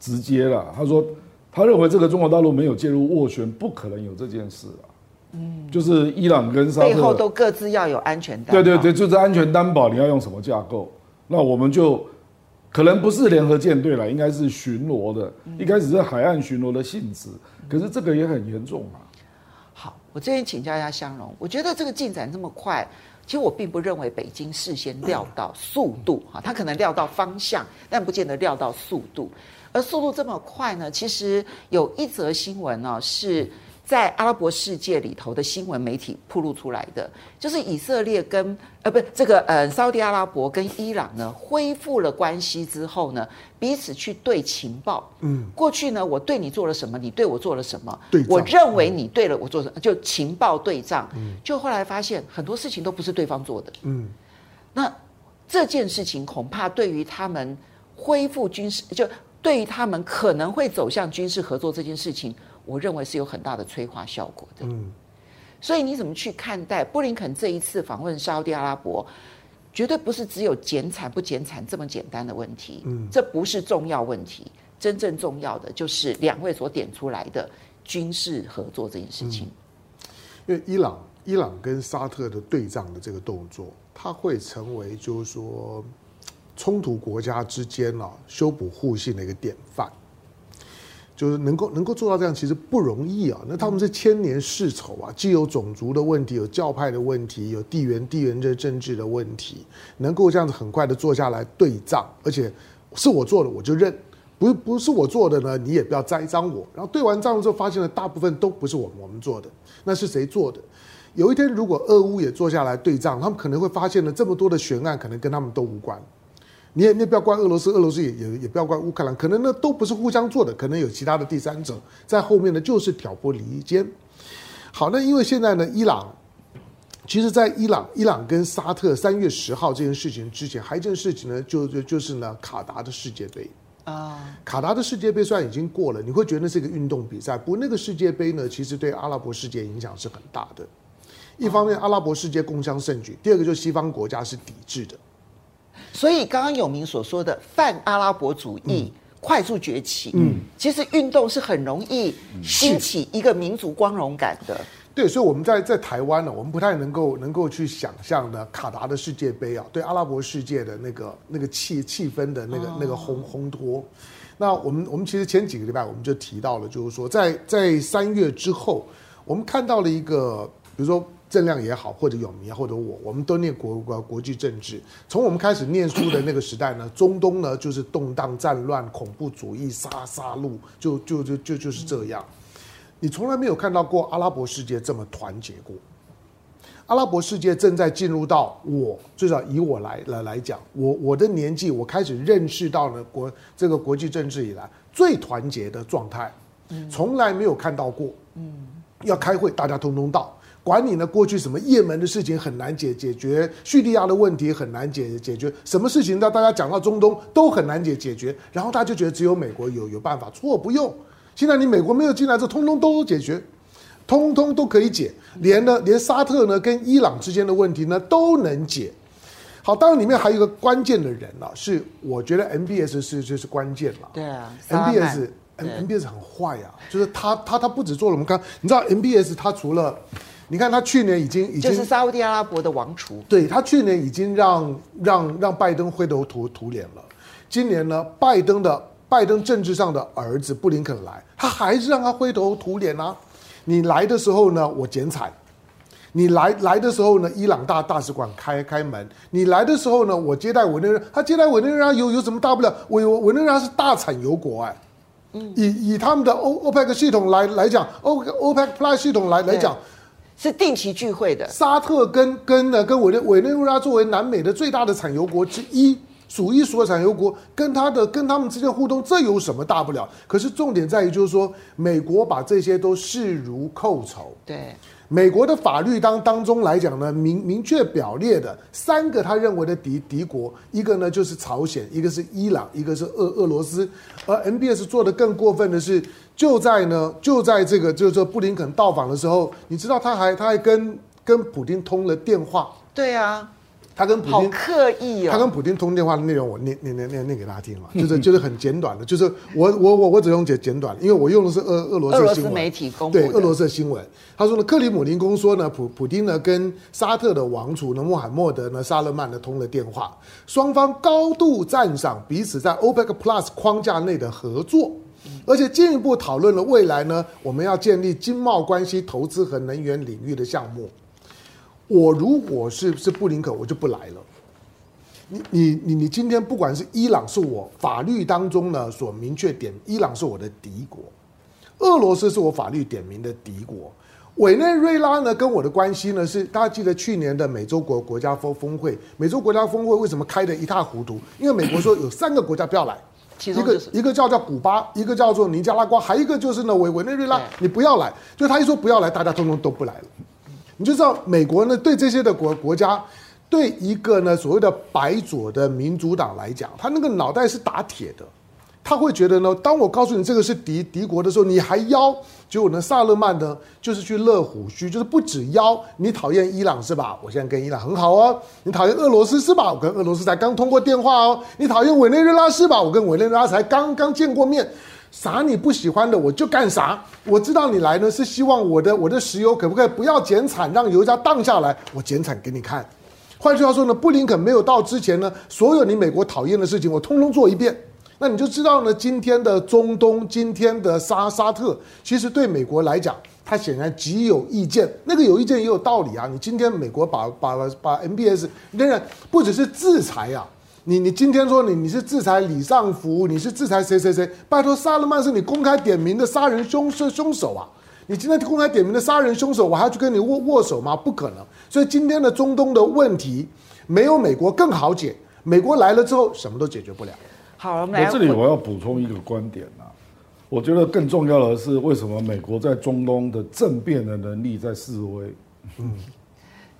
Speaker 4: 直接了。他说，他认为这个中国大陆没有介入斡旋，不可能有这件事啊。嗯，就是伊朗跟沙特
Speaker 2: 背后都各自要有安全担保。
Speaker 4: 对对对，就是安全担保，你要用什么架构？那我们就可能不是联合舰队了，应该是巡逻的，一开始是海岸巡逻的性质。可是这个也很严重啊。
Speaker 2: 好，我这边请教一下香龙，我觉得这个进展这么快，其实我并不认为北京事先料到 速度哈，他可能料到方向，但不见得料到速度。而速度这么快呢，其实有一则新闻呢是。在阿拉伯世界里头的新闻媒体曝露出来的，就是以色列跟呃不这个呃沙乌地阿拉伯跟伊朗呢恢复了关系之后呢，彼此去对情报。嗯，过去呢我对你做了什么，你对我做了什么？对，我认为你对了我做什么，就情报对账。嗯，就后来发现很多事情都不是对方做的。嗯，那这件事情恐怕对于他们恢复军事，就对于他们可能会走向军事合作这件事情。我认为是有很大的催化效果的，嗯，所以你怎么去看待布林肯这一次访问沙乌地阿拉伯？绝对不是只有减产不减产这么简单的问题，嗯，这不是重要问题，真正重要的就是两位所点出来的军事合作这件事情。
Speaker 1: 因为伊朗，伊朗跟沙特的对仗的这个动作，它会成为就是说冲突国家之间啊修补互信的一个典范。就是能够能够做到这样，其实不容易啊。那他们是千年世仇啊，既有种族的问题，有教派的问题，有地缘地缘这政治的问题，能够这样子很快的坐下来对账，而且是我做的我就认，不不是我做的呢，你也不要栽赃我。然后对完账之后，发现了大部分都不是我们我们做的，那是谁做的？有一天如果俄乌也坐下来对账，他们可能会发现了这么多的悬案，可能跟他们都无关。你也你也不要怪俄罗斯，俄罗斯也也也不要怪乌克兰，可能呢都不是互相做的，可能有其他的第三者在后面呢，就是挑拨离间。好，那因为现在呢，伊朗，其实，在伊朗，伊朗跟沙特三月十号这件事情之前，还有一件事情呢，就就就是呢，卡达的世界杯啊，卡达的世界杯虽然已经过了，你会觉得那是一个运动比赛，不过那个世界杯呢，其实对阿拉伯世界影响是很大的。一方面，阿拉伯世界共襄盛举；第二个，就是西方国家是抵制的。
Speaker 2: 所以刚刚有明所说的泛阿拉伯主义快速崛起，嗯，其实运动是很容易兴起一个民族光荣感的。
Speaker 1: 对，所以我们在在台湾呢，我们不太能够能够去想象呢，卡达的世界杯啊，对阿拉伯世界的那个那个气气氛的那个那个烘烘托。那我们我们其实前几个礼拜我们就提到了，就是说在在三月之后，我们看到了一个，比如说。郑亮也好，或者有明，或者我，我们都念国国国际政治。从我们开始念书的那个时代呢，中东呢就是动荡、战乱、恐怖主义、杀杀戮，就就就就就是这样。你从来没有看到过阿拉伯世界这么团结过。阿拉伯世界正在进入到我至少以我来来来讲，我我的年纪，我开始认识到了国这个国际政治以来最团结的状态，从来没有看到过。嗯，要开会，大家通通到。管你呢，过去什么也门的事情很难解解决，叙利亚的问题很难解解决，什么事情到大家讲到中东都很难解解决，然后大家就觉得只有美国有有办法，错不用。现在你美国没有进来，这通通都解决，通通都可以解，连呢连沙特呢跟伊朗之间的问题呢都能解。好，当然里面还有一个关键的人啊，是我觉得 MBS 是就是关键了。
Speaker 2: 对啊
Speaker 1: ，MBS MBS 很坏啊，就是他他他不止做了我们刚，你知道 MBS 他除了你看，他去年已经已经
Speaker 2: 就是沙乌地阿拉伯的王储，
Speaker 1: 对，他去年已经让让让拜登灰头土土脸了。今年呢，拜登的拜登政治上的儿子布林肯来，他还是让他灰头土脸啊。你来的时候呢，我剪彩；你来来的时候呢，伊朗大大使馆开开门；你来的时候呢，我接待委内瑞拉，他接待委内瑞拉有有什么大不了？委委内瑞拉是大产油国哎，嗯，以以他们的欧欧佩克系统来来讲，欧欧佩克 Plus 系统来来讲。
Speaker 2: 是定期聚会的。
Speaker 1: 沙特跟跟呢跟委内委内瑞拉作为南美的最大的产油国之一，数一数二产油国，跟他的跟他们之间互动，这有什么大不了？可是重点在于，就是说，美国把这些都视如寇仇。
Speaker 2: 对。
Speaker 1: 美国的法律当当中来讲呢，明明确表列的三个他认为的敌敌国，一个呢就是朝鲜，一个是伊朗，一个是俄俄罗斯。而 NBS 做的更过分的是，就在呢就在这个就是说布林肯到访的时候，你知道他还他还跟跟普丁通了电话。
Speaker 2: 对啊。
Speaker 1: 他跟普丁
Speaker 2: 好刻意哦，
Speaker 1: 他跟普丁通电话的内容我念念念念念给大家听嘛，就是就是很简短的，就是我我我我只用简简短，因为我用的是俄俄罗斯
Speaker 2: 俄罗斯媒体公布，
Speaker 1: 对俄罗斯新闻。他说呢，克里姆林宫说呢，普普丁呢跟沙特的王储呢穆罕默德呢沙勒曼呢通了电话，双方高度赞赏彼此在 OPEC Plus 框架内的合作，而且进一步讨论了未来呢我们要建立经贸关系、投资和能源领域的项目。我如果是是布林肯，我就不来了。你你你你今天不管是伊朗是我法律当中呢所明确点，伊朗是我的敌国，俄罗斯是我法律点名的敌国，委内瑞拉呢跟我的关系呢是大家记得去年的美洲国国家峰峰会，美洲国家峰会为什么开得一塌糊涂？因为美国说有三个国家不要来，一个一个叫叫古巴，一个叫做尼加拉瓜，还一个就是呢委委内瑞拉，你不要来，就他一说不要来，大家通通都不来了。你就知道美国呢，对这些的国国家，对一个呢所谓的白左的民主党来讲，他那个脑袋是打铁的，他会觉得呢，当我告诉你这个是敌敌国的时候，你还邀，结果呢，萨勒曼呢就是去乐虎须，就是不止邀你讨厌伊朗是吧？我现在跟伊朗很好哦。你讨厌俄罗斯是吧？我跟俄罗斯才刚通过电话哦。你讨厌委内瑞拉是吧？我跟委内瑞拉才刚刚见过面。啥你不喜欢的我就干啥。我知道你来呢是希望我的我的石油可不可以不要减产，让油价荡下来，我减产给你看。换句话说呢，布林肯没有到之前呢，所有你美国讨厌的事情我通通做一遍。那你就知道呢，今天的中东，今天的沙沙特，其实对美国来讲，他显然极有意见。那个有意见也有道理啊。你今天美国把把把 MBS 仍然不只是制裁啊。你你今天说你你是制裁李尚福，你是制裁谁谁谁？拜托，萨勒曼是你公开点名的杀人凶是凶手啊！你今天公开点名的杀人凶手，我还要去跟你握握手吗？不可能。所以今天的中东的问题，没有美国更好解。美国来了之后，什么都解决不了。
Speaker 2: 好，我们来。
Speaker 4: 我这里我要补充一个观点啊，我觉得更重要的是，为什么美国在中东的政变的能力在示威？嗯。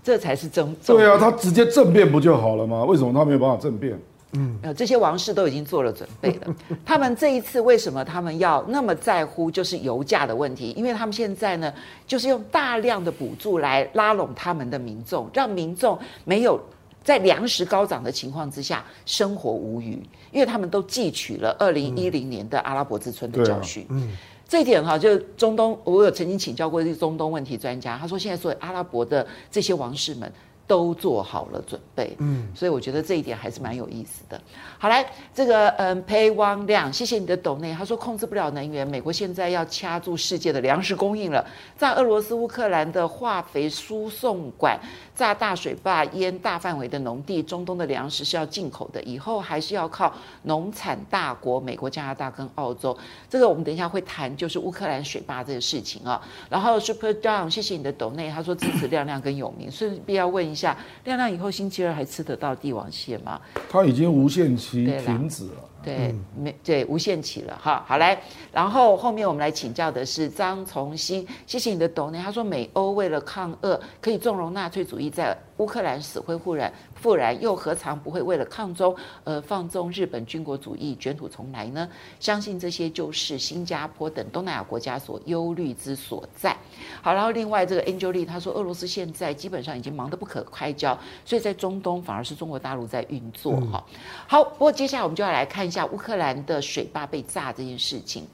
Speaker 2: 这才是真。
Speaker 4: 对啊，他直接政变不就好了吗？为什么他没有办法政变？
Speaker 2: 嗯，这些王室都已经做了准备了。他们这一次为什么他们要那么在乎，就是油价的问题？因为他们现在呢，就是用大量的补助来拉拢他们的民众，让民众没有在粮食高涨的情况之下生活无虞。因为他们都汲取了二零一零年的阿拉伯之春的教训。嗯。嗯这一点哈，就中东，我有曾经请教过一个中东问题专家，他说现在所有阿拉伯的这些王室们都做好了准备，嗯，所以我觉得这一点还是蛮有意思的。好，来这个嗯，裴汪亮，谢谢你的抖内，他说控制不了能源，美国现在要掐住世界的粮食供应了，在俄罗斯乌克兰的化肥输送管。炸大水坝淹大范围的农地，中东的粮食是要进口的，以后还是要靠农产大国美国、加拿大跟澳洲。这个我们等一下会谈，就是乌克兰水坝这个事情啊。然后 Super Down，谢谢你的抖内，他说支持亮亮跟永明，顺便要问一下，亮亮以后星期二还吃得到帝王蟹吗？
Speaker 4: 他已经无限期停止了。
Speaker 2: 对，没对，无限期了哈。好来，然后后面我们来请教的是张从新，谢谢你的懂内。他说美欧为了抗俄，可以纵容纳粹主义在乌克兰死灰复燃。复燃又何尝不会为了抗中而放纵日本军国主义卷土重来呢？相信这些就是新加坡等东南亚国家所忧虑之所在。好，然后另外这个 Angel Lee 他说，俄罗斯现在基本上已经忙得不可开交，所以在中东反而是中国大陆在运作哈。好，不过接下来我们就要来看一下乌克兰的水坝被炸这件事情。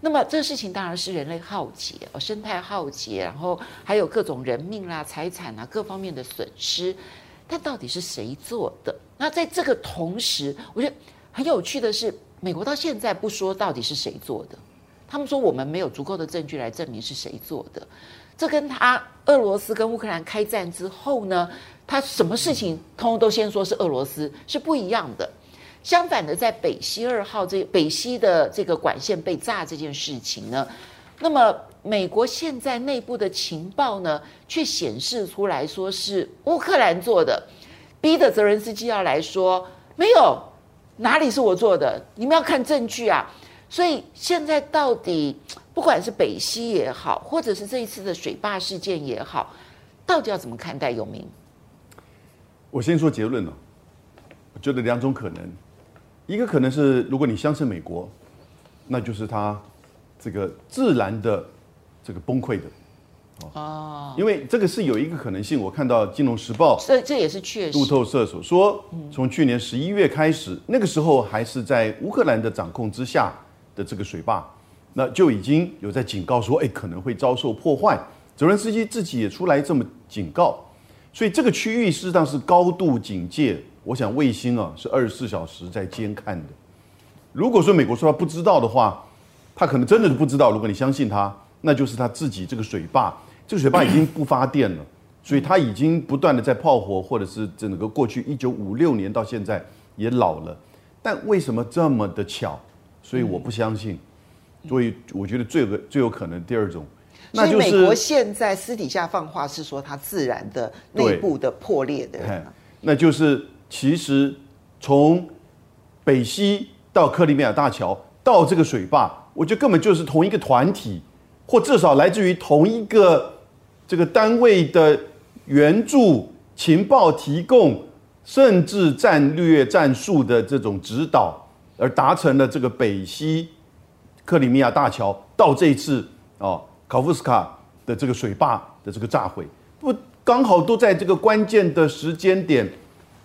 Speaker 2: 那么这个事情当然是人类浩劫，哦生态浩劫，然后还有各种人命啦、财产啊各方面的损失。但到底是谁做的？那在这个同时，我觉得很有趣的是，美国到现在不说到底是谁做的。他们说我们没有足够的证据来证明是谁做的。这跟他俄罗斯跟乌克兰开战之后呢，他什么事情通通都先说是俄罗斯，是不一样的。相反的，在北溪二号这北溪的这个管线被炸这件事情呢，那么。美国现在内部的情报呢，却显示出来说是乌克兰做的，逼得泽伦斯基要来说没有，哪里是我做的？你们要看证据啊！所以现在到底不管是北溪也好，或者是这一次的水坝事件也好，到底要怎么看待永明？
Speaker 3: 我先说结论了，我觉得两种可能，一个可能是如果你相信美国，那就是他这个自然的这个崩溃的。哦，因为这个是有一个可能性，我看到《金融时报》
Speaker 2: 这这也是确实。
Speaker 3: 路透社所说，从去年十一月开始，那个时候还是在乌克兰的掌控之下的这个水坝，那就已经有在警告说，哎，可能会遭受破坏。泽连斯基自己也出来这么警告，所以这个区域实际上是高度警戒。我想卫星啊是二十四小时在监看的。如果说美国说他不知道的话，他可能真的是不知道。如果你相信他，那就是他自己这个水坝。这个水坝已经不发电了，所以它已经不断的在炮火，或者是整个过去一九五六年到现在也老了。但为什么这么的巧？所以我不相信。所以我觉得最有最有可能第二种，那就是
Speaker 2: 美国现在私底下放话是说它自然的内部的破裂的，
Speaker 3: 那就是其实从北溪到克里米亚大桥到这个水坝，我觉得根本就是同一个团体，或至少来自于同一个。这个单位的援助、情报提供，甚至战略战术的这种指导，而达成了这个北溪克里米亚大桥到这一次哦，考夫斯卡的这个水坝的这个炸毁，不刚好都在这个关键的时间点，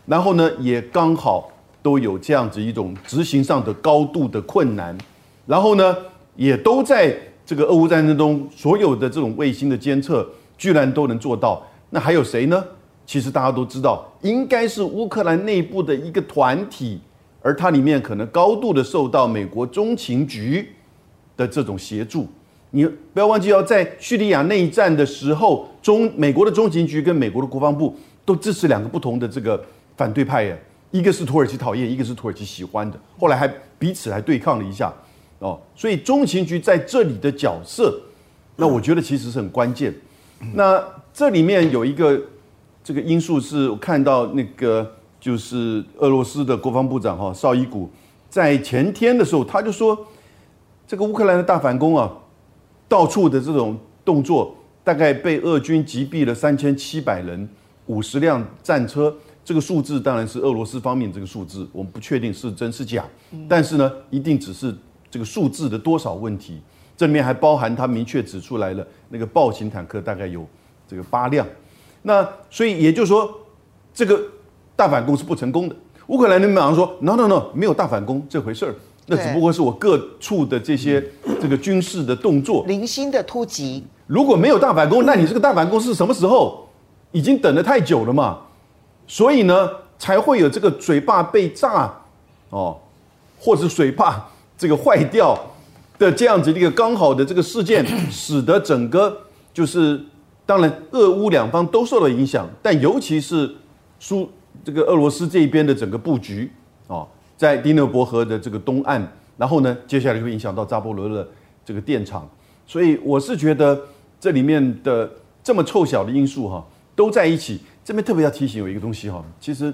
Speaker 3: 然后呢，也刚好都有这样子一种执行上的高度的困难，然后呢，也都在这个俄乌战争中所有的这种卫星的监测。居然都能做到，那还有谁呢？其实大家都知道，应该是乌克兰内部的一个团体，而它里面可能高度的受到美国中情局的这种协助。你不要忘记要，在叙利亚内战的时候，中美国的中情局跟美国的国防部都支持两个不同的这个反对派耶，一个是土耳其讨厌，一个是土耳其喜欢的，后来还彼此还对抗了一下哦。所以中情局在这里的角色，那我觉得其实是很关键。那这里面有一个这个因素，是我看到那个就是俄罗斯的国防部长哈绍伊古在前天的时候，他就说，这个乌克兰的大反攻啊，到处的这种动作，大概被俄军击毙了三千七百人，五十辆战车。这个数字当然是俄罗斯方面这个数字，我们不确定是真是假，但是呢，一定只是这个数字的多少问题。这里面还包含他明确指出来了，那个豹型坦克大概有这个八辆，那所以也就是说，这个大反攻是不成功的。乌克兰人马上说：“no no no，没有大反攻这回事儿，那只不过是我各处的这些这个军事的动作，
Speaker 2: 零星的突击。
Speaker 3: 如果没有大反攻，那你这个大反攻是什么时候？已经等得太久了嘛，所以呢，才会有这个水坝被炸哦，或者水坝 这个坏掉。”的这样子一个刚好的这个事件，使得整个就是当然俄乌两方都受到影响，但尤其是苏这个俄罗斯这边的整个布局哦，在第聂伯河的这个东岸，然后呢，接下来就会影响到扎波罗热这个电厂，所以我是觉得这里面的这么凑巧的因素哈，都在一起。这边特别要提醒有一个东西哈，其实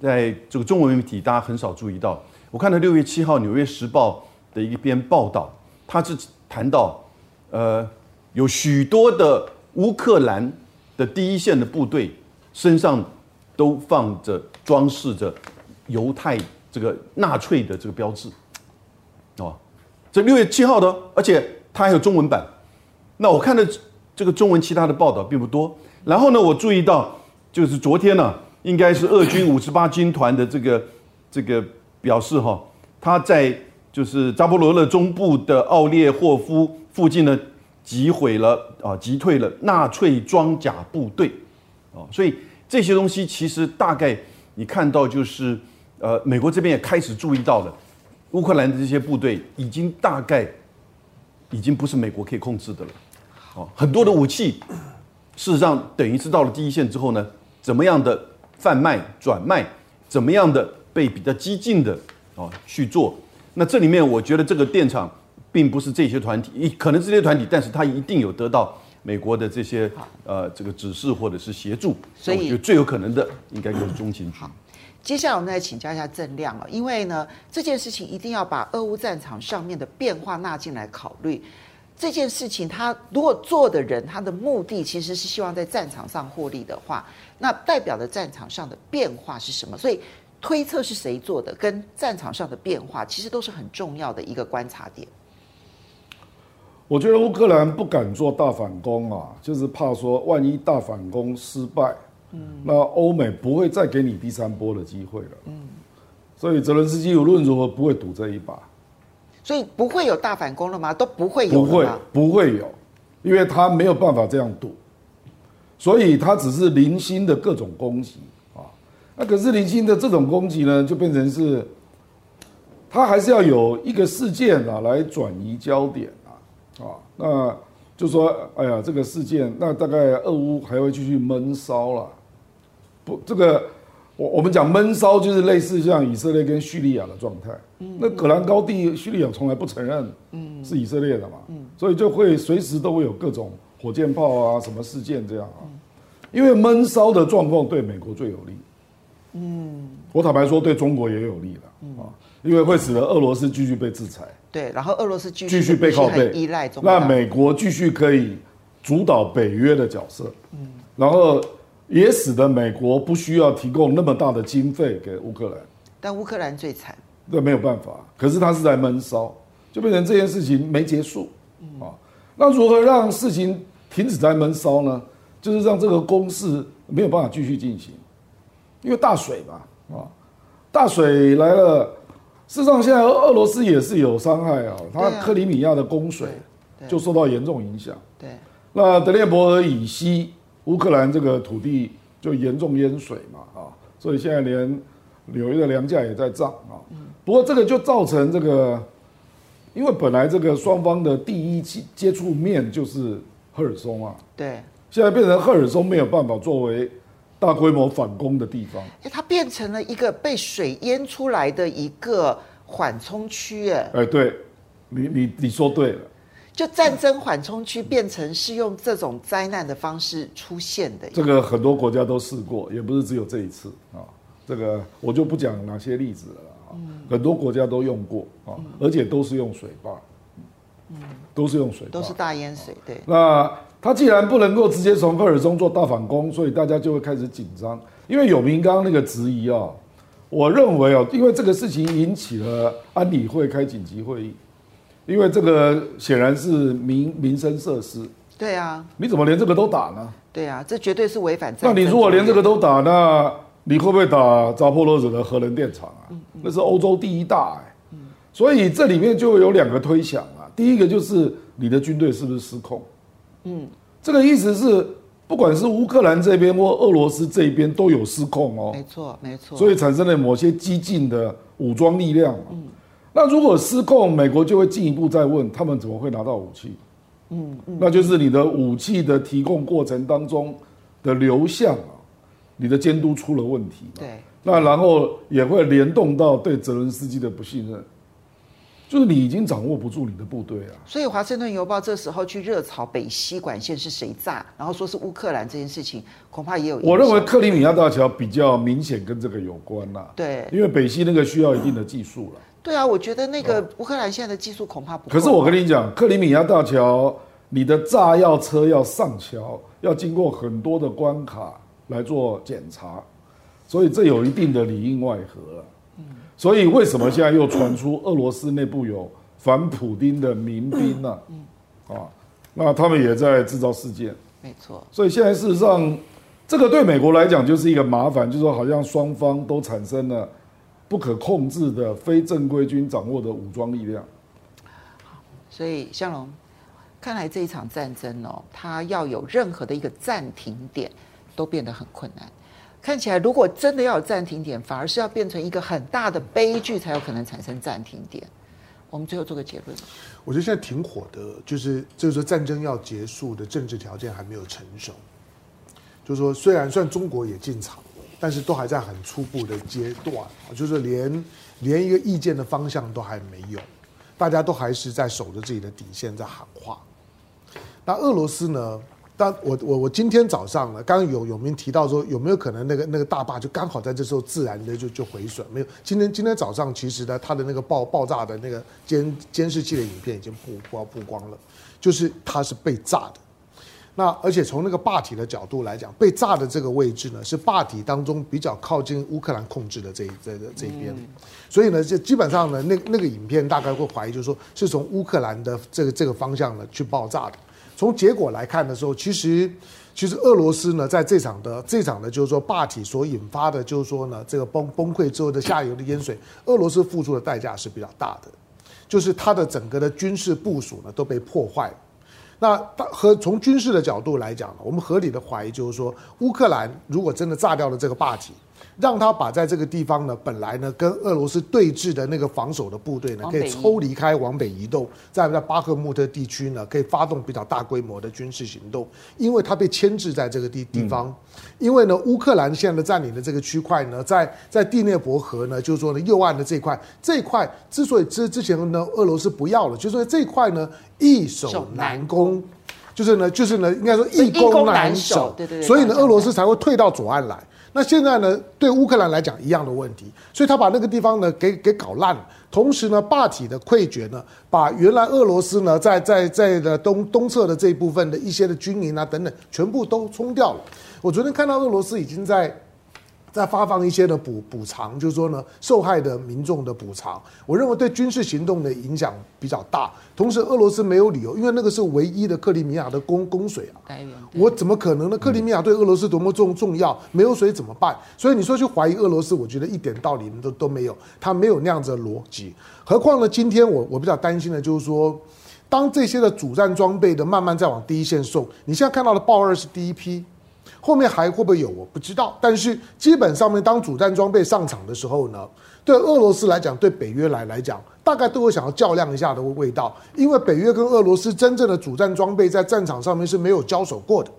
Speaker 3: 在这个中文媒体大家很少注意到，我看到六月七号《纽约时报》。的一篇报道，它是谈到，呃，有许多的乌克兰的第一线的部队身上都放着装饰着犹太这个纳粹的这个标志，哦，这六月七号的，而且它还有中文版。那我看的这个中文其他的报道并不多。然后呢，我注意到就是昨天呢，应该是俄军五十八军团的这个这个表示哈，他在。就是扎波罗热中部的奥列霍夫附近呢，击毁了啊，击退了纳粹装甲部队，啊，所以这些东西其实大概你看到就是，呃，美国这边也开始注意到了，乌克兰的这些部队已经大概已经不是美国可以控制的了，啊，很多的武器，事实上等于是到了第一线之后呢，怎么样的贩卖转卖，怎么样的被比较激进的哦去做。那这里面，我觉得这个电厂并不是这些团体，可能这些团体，但是他一定有得到美国的这些呃这个指示或者是协助。所以，最有可能的应该就是中情局。
Speaker 2: 接下来我们再请教一下郑亮了，因为呢这件事情一定要把俄乌战场上面的变化纳进来考虑。这件事情他如果做的人他的目的其实是希望在战场上获利的话，那代表的战场上的变化是什么？所以推测是谁做的，跟战场上的变化其实都是很重要的一个观察点。
Speaker 4: 我觉得乌克兰不敢做大反攻啊，就是怕说万一大反攻失败。嗯，那欧美不会再给你第三波的机会了。嗯，所以泽伦斯基无论如何不会赌这一把，
Speaker 2: 所以不会有大反攻了吗？都不会有，
Speaker 4: 不会，不会有，因为他没有办法这样赌，所以他只是零星的各种攻击啊。那可是零星的这种攻击呢，就变成是，他还是要有一个事件啊来转移焦点啊啊那。就说，哎呀，这个事件，那大概俄乌还会继续闷烧了。不，这个我我们讲闷烧，就是类似像以色列跟叙利亚的状态。嗯，那葛兰高地，叙利亚从来不承认，嗯，是以色列的嘛，嗯，所以就会随时都会有各种火箭炮啊，什么事件这样啊。因为闷烧的状况对美国最有利，嗯，我坦白说，对中国也有利了啊，因为会使得俄罗斯继续被制裁。
Speaker 2: 对，然后俄罗斯继续
Speaker 4: 继续背靠背。
Speaker 2: 依赖中，
Speaker 4: 那美国继续可以主导北约的角色，嗯，然后。也使得美国不需要提供那么大的经费给乌克兰，
Speaker 2: 但乌克兰最惨，
Speaker 4: 那没有办法。可是他是在闷烧，就变成这件事情没结束啊。那如何让事情停止在闷烧呢？就是让这个攻势没有办法继续进行，因为大水嘛啊，大水来了。事实上，现在俄罗斯也是有伤害啊，它克里米亚的供水就受到严重影响。对，那德涅伯河以西。乌克兰这个土地就严重淹水嘛，啊，所以现在连纽约的粮价也在涨啊。不过这个就造成这个，因为本来这个双方的第一接接触面就是赫尔松啊，
Speaker 2: 对，
Speaker 4: 现在变成赫尔松没有办法作为大规模反攻的地方，
Speaker 2: 它变成了一个被水淹出来的一个缓冲区，哎，
Speaker 4: 哎，对，你你你说对了。
Speaker 2: 就战争缓冲区变成是用这种灾难的方式出现的，
Speaker 4: 这个很多国家都试过，也不是只有这一次啊。这个我就不讲哪些例子了啊，很多国家都用过啊，而且都是用水坝，嗯，都是用水，
Speaker 2: 都是大淹水。对，
Speaker 4: 那他既然不能够直接从赫尔松做大反攻，所以大家就会开始紧张。因为有明刚刚那个质疑啊，我认为啊，因为这个事情引起了安理会开紧急会议。因为这个显然是民民生设施，
Speaker 2: 对啊，
Speaker 4: 你怎么连这个都打呢？
Speaker 2: 对啊，这绝对是违反。
Speaker 4: 那你如果连这个都打，那你会不会打扎波罗热的核能电厂啊？那是欧洲第一大哎，所以这里面就有两个推想啊。第一个就是你的军队是不是失控？嗯，这个意思是，不管是乌克兰这边或俄罗斯这边都有失控哦。
Speaker 2: 没错，没错。
Speaker 4: 所以产生了某些激进的武装力量。嗯。那如果失控，美国就会进一步再问他们怎么会拿到武器？嗯，嗯，那就是你的武器的提供过程当中的流向啊，你的监督出了问题。
Speaker 2: 对，
Speaker 4: 那然后也会联动到对泽伦斯基的不信任，就是你已经掌握不住你的部队啊。
Speaker 2: 所以《华盛顿邮报》这时候去热炒北西管线是谁炸，然后说是乌克兰这件事情，恐怕也有。
Speaker 4: 我认为克里米亚大桥比较明显跟这个有关呐。
Speaker 2: 对，
Speaker 4: 因为北溪那个需要一定的技术了。
Speaker 2: 对啊，我觉得那个乌克兰现在的技术恐怕不够。
Speaker 4: 可是我跟你讲，克里米亚大桥，你的炸药车要上桥，要经过很多的关卡来做检查，所以这有一定的里应外合。所以为什么现在又传出俄罗斯内部有反普丁的民兵呢？啊，那他们也在制造事件。
Speaker 2: 没错。
Speaker 4: 所以现在事实上，这个对美国来讲就是一个麻烦，就是说好像双方都产生了。不可控制的非正规军掌握的武装力量，
Speaker 2: 所以向龙，看来这一场战争哦，它要有任何的一个暂停点，都变得很困难。看起来，如果真的要有暂停点，反而是要变成一个很大的悲剧，才有可能产生暂停点。我们最后做个结论。
Speaker 1: 我觉得现在挺火的，就是就是说战争要结束的政治条件还没有成熟。就是说，虽然算中国也进场。但是都还在很初步的阶段，就是连连一个意见的方向都还没有，大家都还是在守着自己的底线在喊话。那俄罗斯呢？但我我我今天早上呢，刚刚有有明提到说有没有可能那个那个大坝就刚好在这时候自然的就就毁损？没有，今天今天早上其实呢，它的那个爆爆炸的那个监监视器的影片已经曝曝曝光了，就是它是被炸的。那而且从那个坝体的角度来讲，被炸的这个位置呢，是坝体当中比较靠近乌克兰控制的这一这这这一边，所以呢，就基本上呢，那那个影片大概会怀疑，就是说是从乌克兰的这个这个方向呢去爆炸的。从结果来看的时候，其实其实俄罗斯呢在这场的这场的，就是说坝体所引发的，就是说呢这个崩崩溃之后的下游的淹水，俄罗斯付出的代价是比较大的，就是它的整个的军事部署呢都被破坏。那和从军事的角度来讲，我们合理的怀疑就是说，乌克兰如果真的炸掉了这个坝体。让他把在这个地方呢，本来呢跟俄罗斯对峙的那个防守的部队呢，可以抽离开，往北移动，在在巴赫穆特地区呢，可以发动比较大规模的军事行动，因为他被牵制在这个地地方。因为呢，乌克兰现在占领的这个区块呢，在在第聂伯河呢，就是说呢，右岸的这一块，这一块之所以之之前呢，俄罗斯不要了，就是说这一块呢，易守难攻，就是呢，就是呢，应该说易攻难守，对对对，所以呢，俄罗斯才会退到左岸来。那现在呢，对乌克兰来讲一样的问题，所以他把那个地方呢给给搞烂了。同时呢，霸体的溃决呢，把原来俄罗斯呢在在在的东东侧的这一部分的一些的军营啊等等，全部都冲掉了。我昨天看到俄罗斯已经在。再发放一些的补补偿，就是说呢，受害的民众的补偿，我认为对军事行动的影响比较大。同时，俄罗斯没有理由，因为那个是唯一的克里米亚的供供水啊，我怎么可能呢？克里米亚对俄罗斯多么重重要，没有水怎么办？所以你说去怀疑俄罗斯，我觉得一点道理都都没有，他没有那样子的逻辑。何况呢，今天我我比较担心的就是说，当这些的主战装备的慢慢在往第一线送，你现在看到的豹二是第一批。后面还会不会有？我不知道。但是基本上面，当主战装备上场的时候呢，对俄罗斯来讲，对北约来来讲，大概都会想要较量一下的味道。因为北约跟俄罗斯真正的主战装备在战场上面是没有交手过的，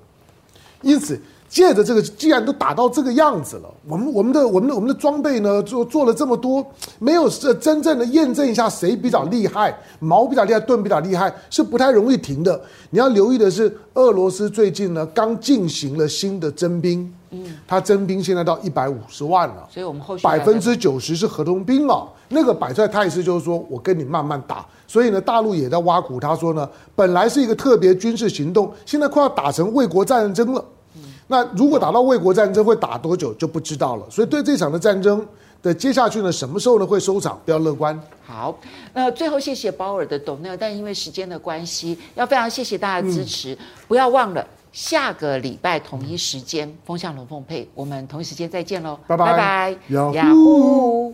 Speaker 1: 因此。借着这个，既然都打到这个样子了，我们我们的我们的我们的装备呢，做做了这么多，没有这真正的验证一下谁比较厉害，矛比较厉害，盾比较厉害，是不太容易停的。你要留意的是，俄罗斯最近呢刚进行了新的征兵，嗯，他征兵现在到一百五十万了，
Speaker 2: 所以我们后续
Speaker 1: 百分之九十是合同兵了。那个摆出来态势就是说我跟你慢慢打，所以呢，大陆也在挖苦他说呢，本来是一个特别军事行动，现在快要打成卫国战争了。那如果打到卫国战争会打多久就不知道了，所以对这场的战争的接下去呢，什么时候呢会收场，不要乐观。
Speaker 2: 好，那最后谢谢鲍尔的抖内，但因为时间的关系，要非常谢谢大家的支持，嗯、不要忘了下个礼拜同一时间风向龙凤配，我们同一时间再见喽，拜拜。拜拜，雅虎。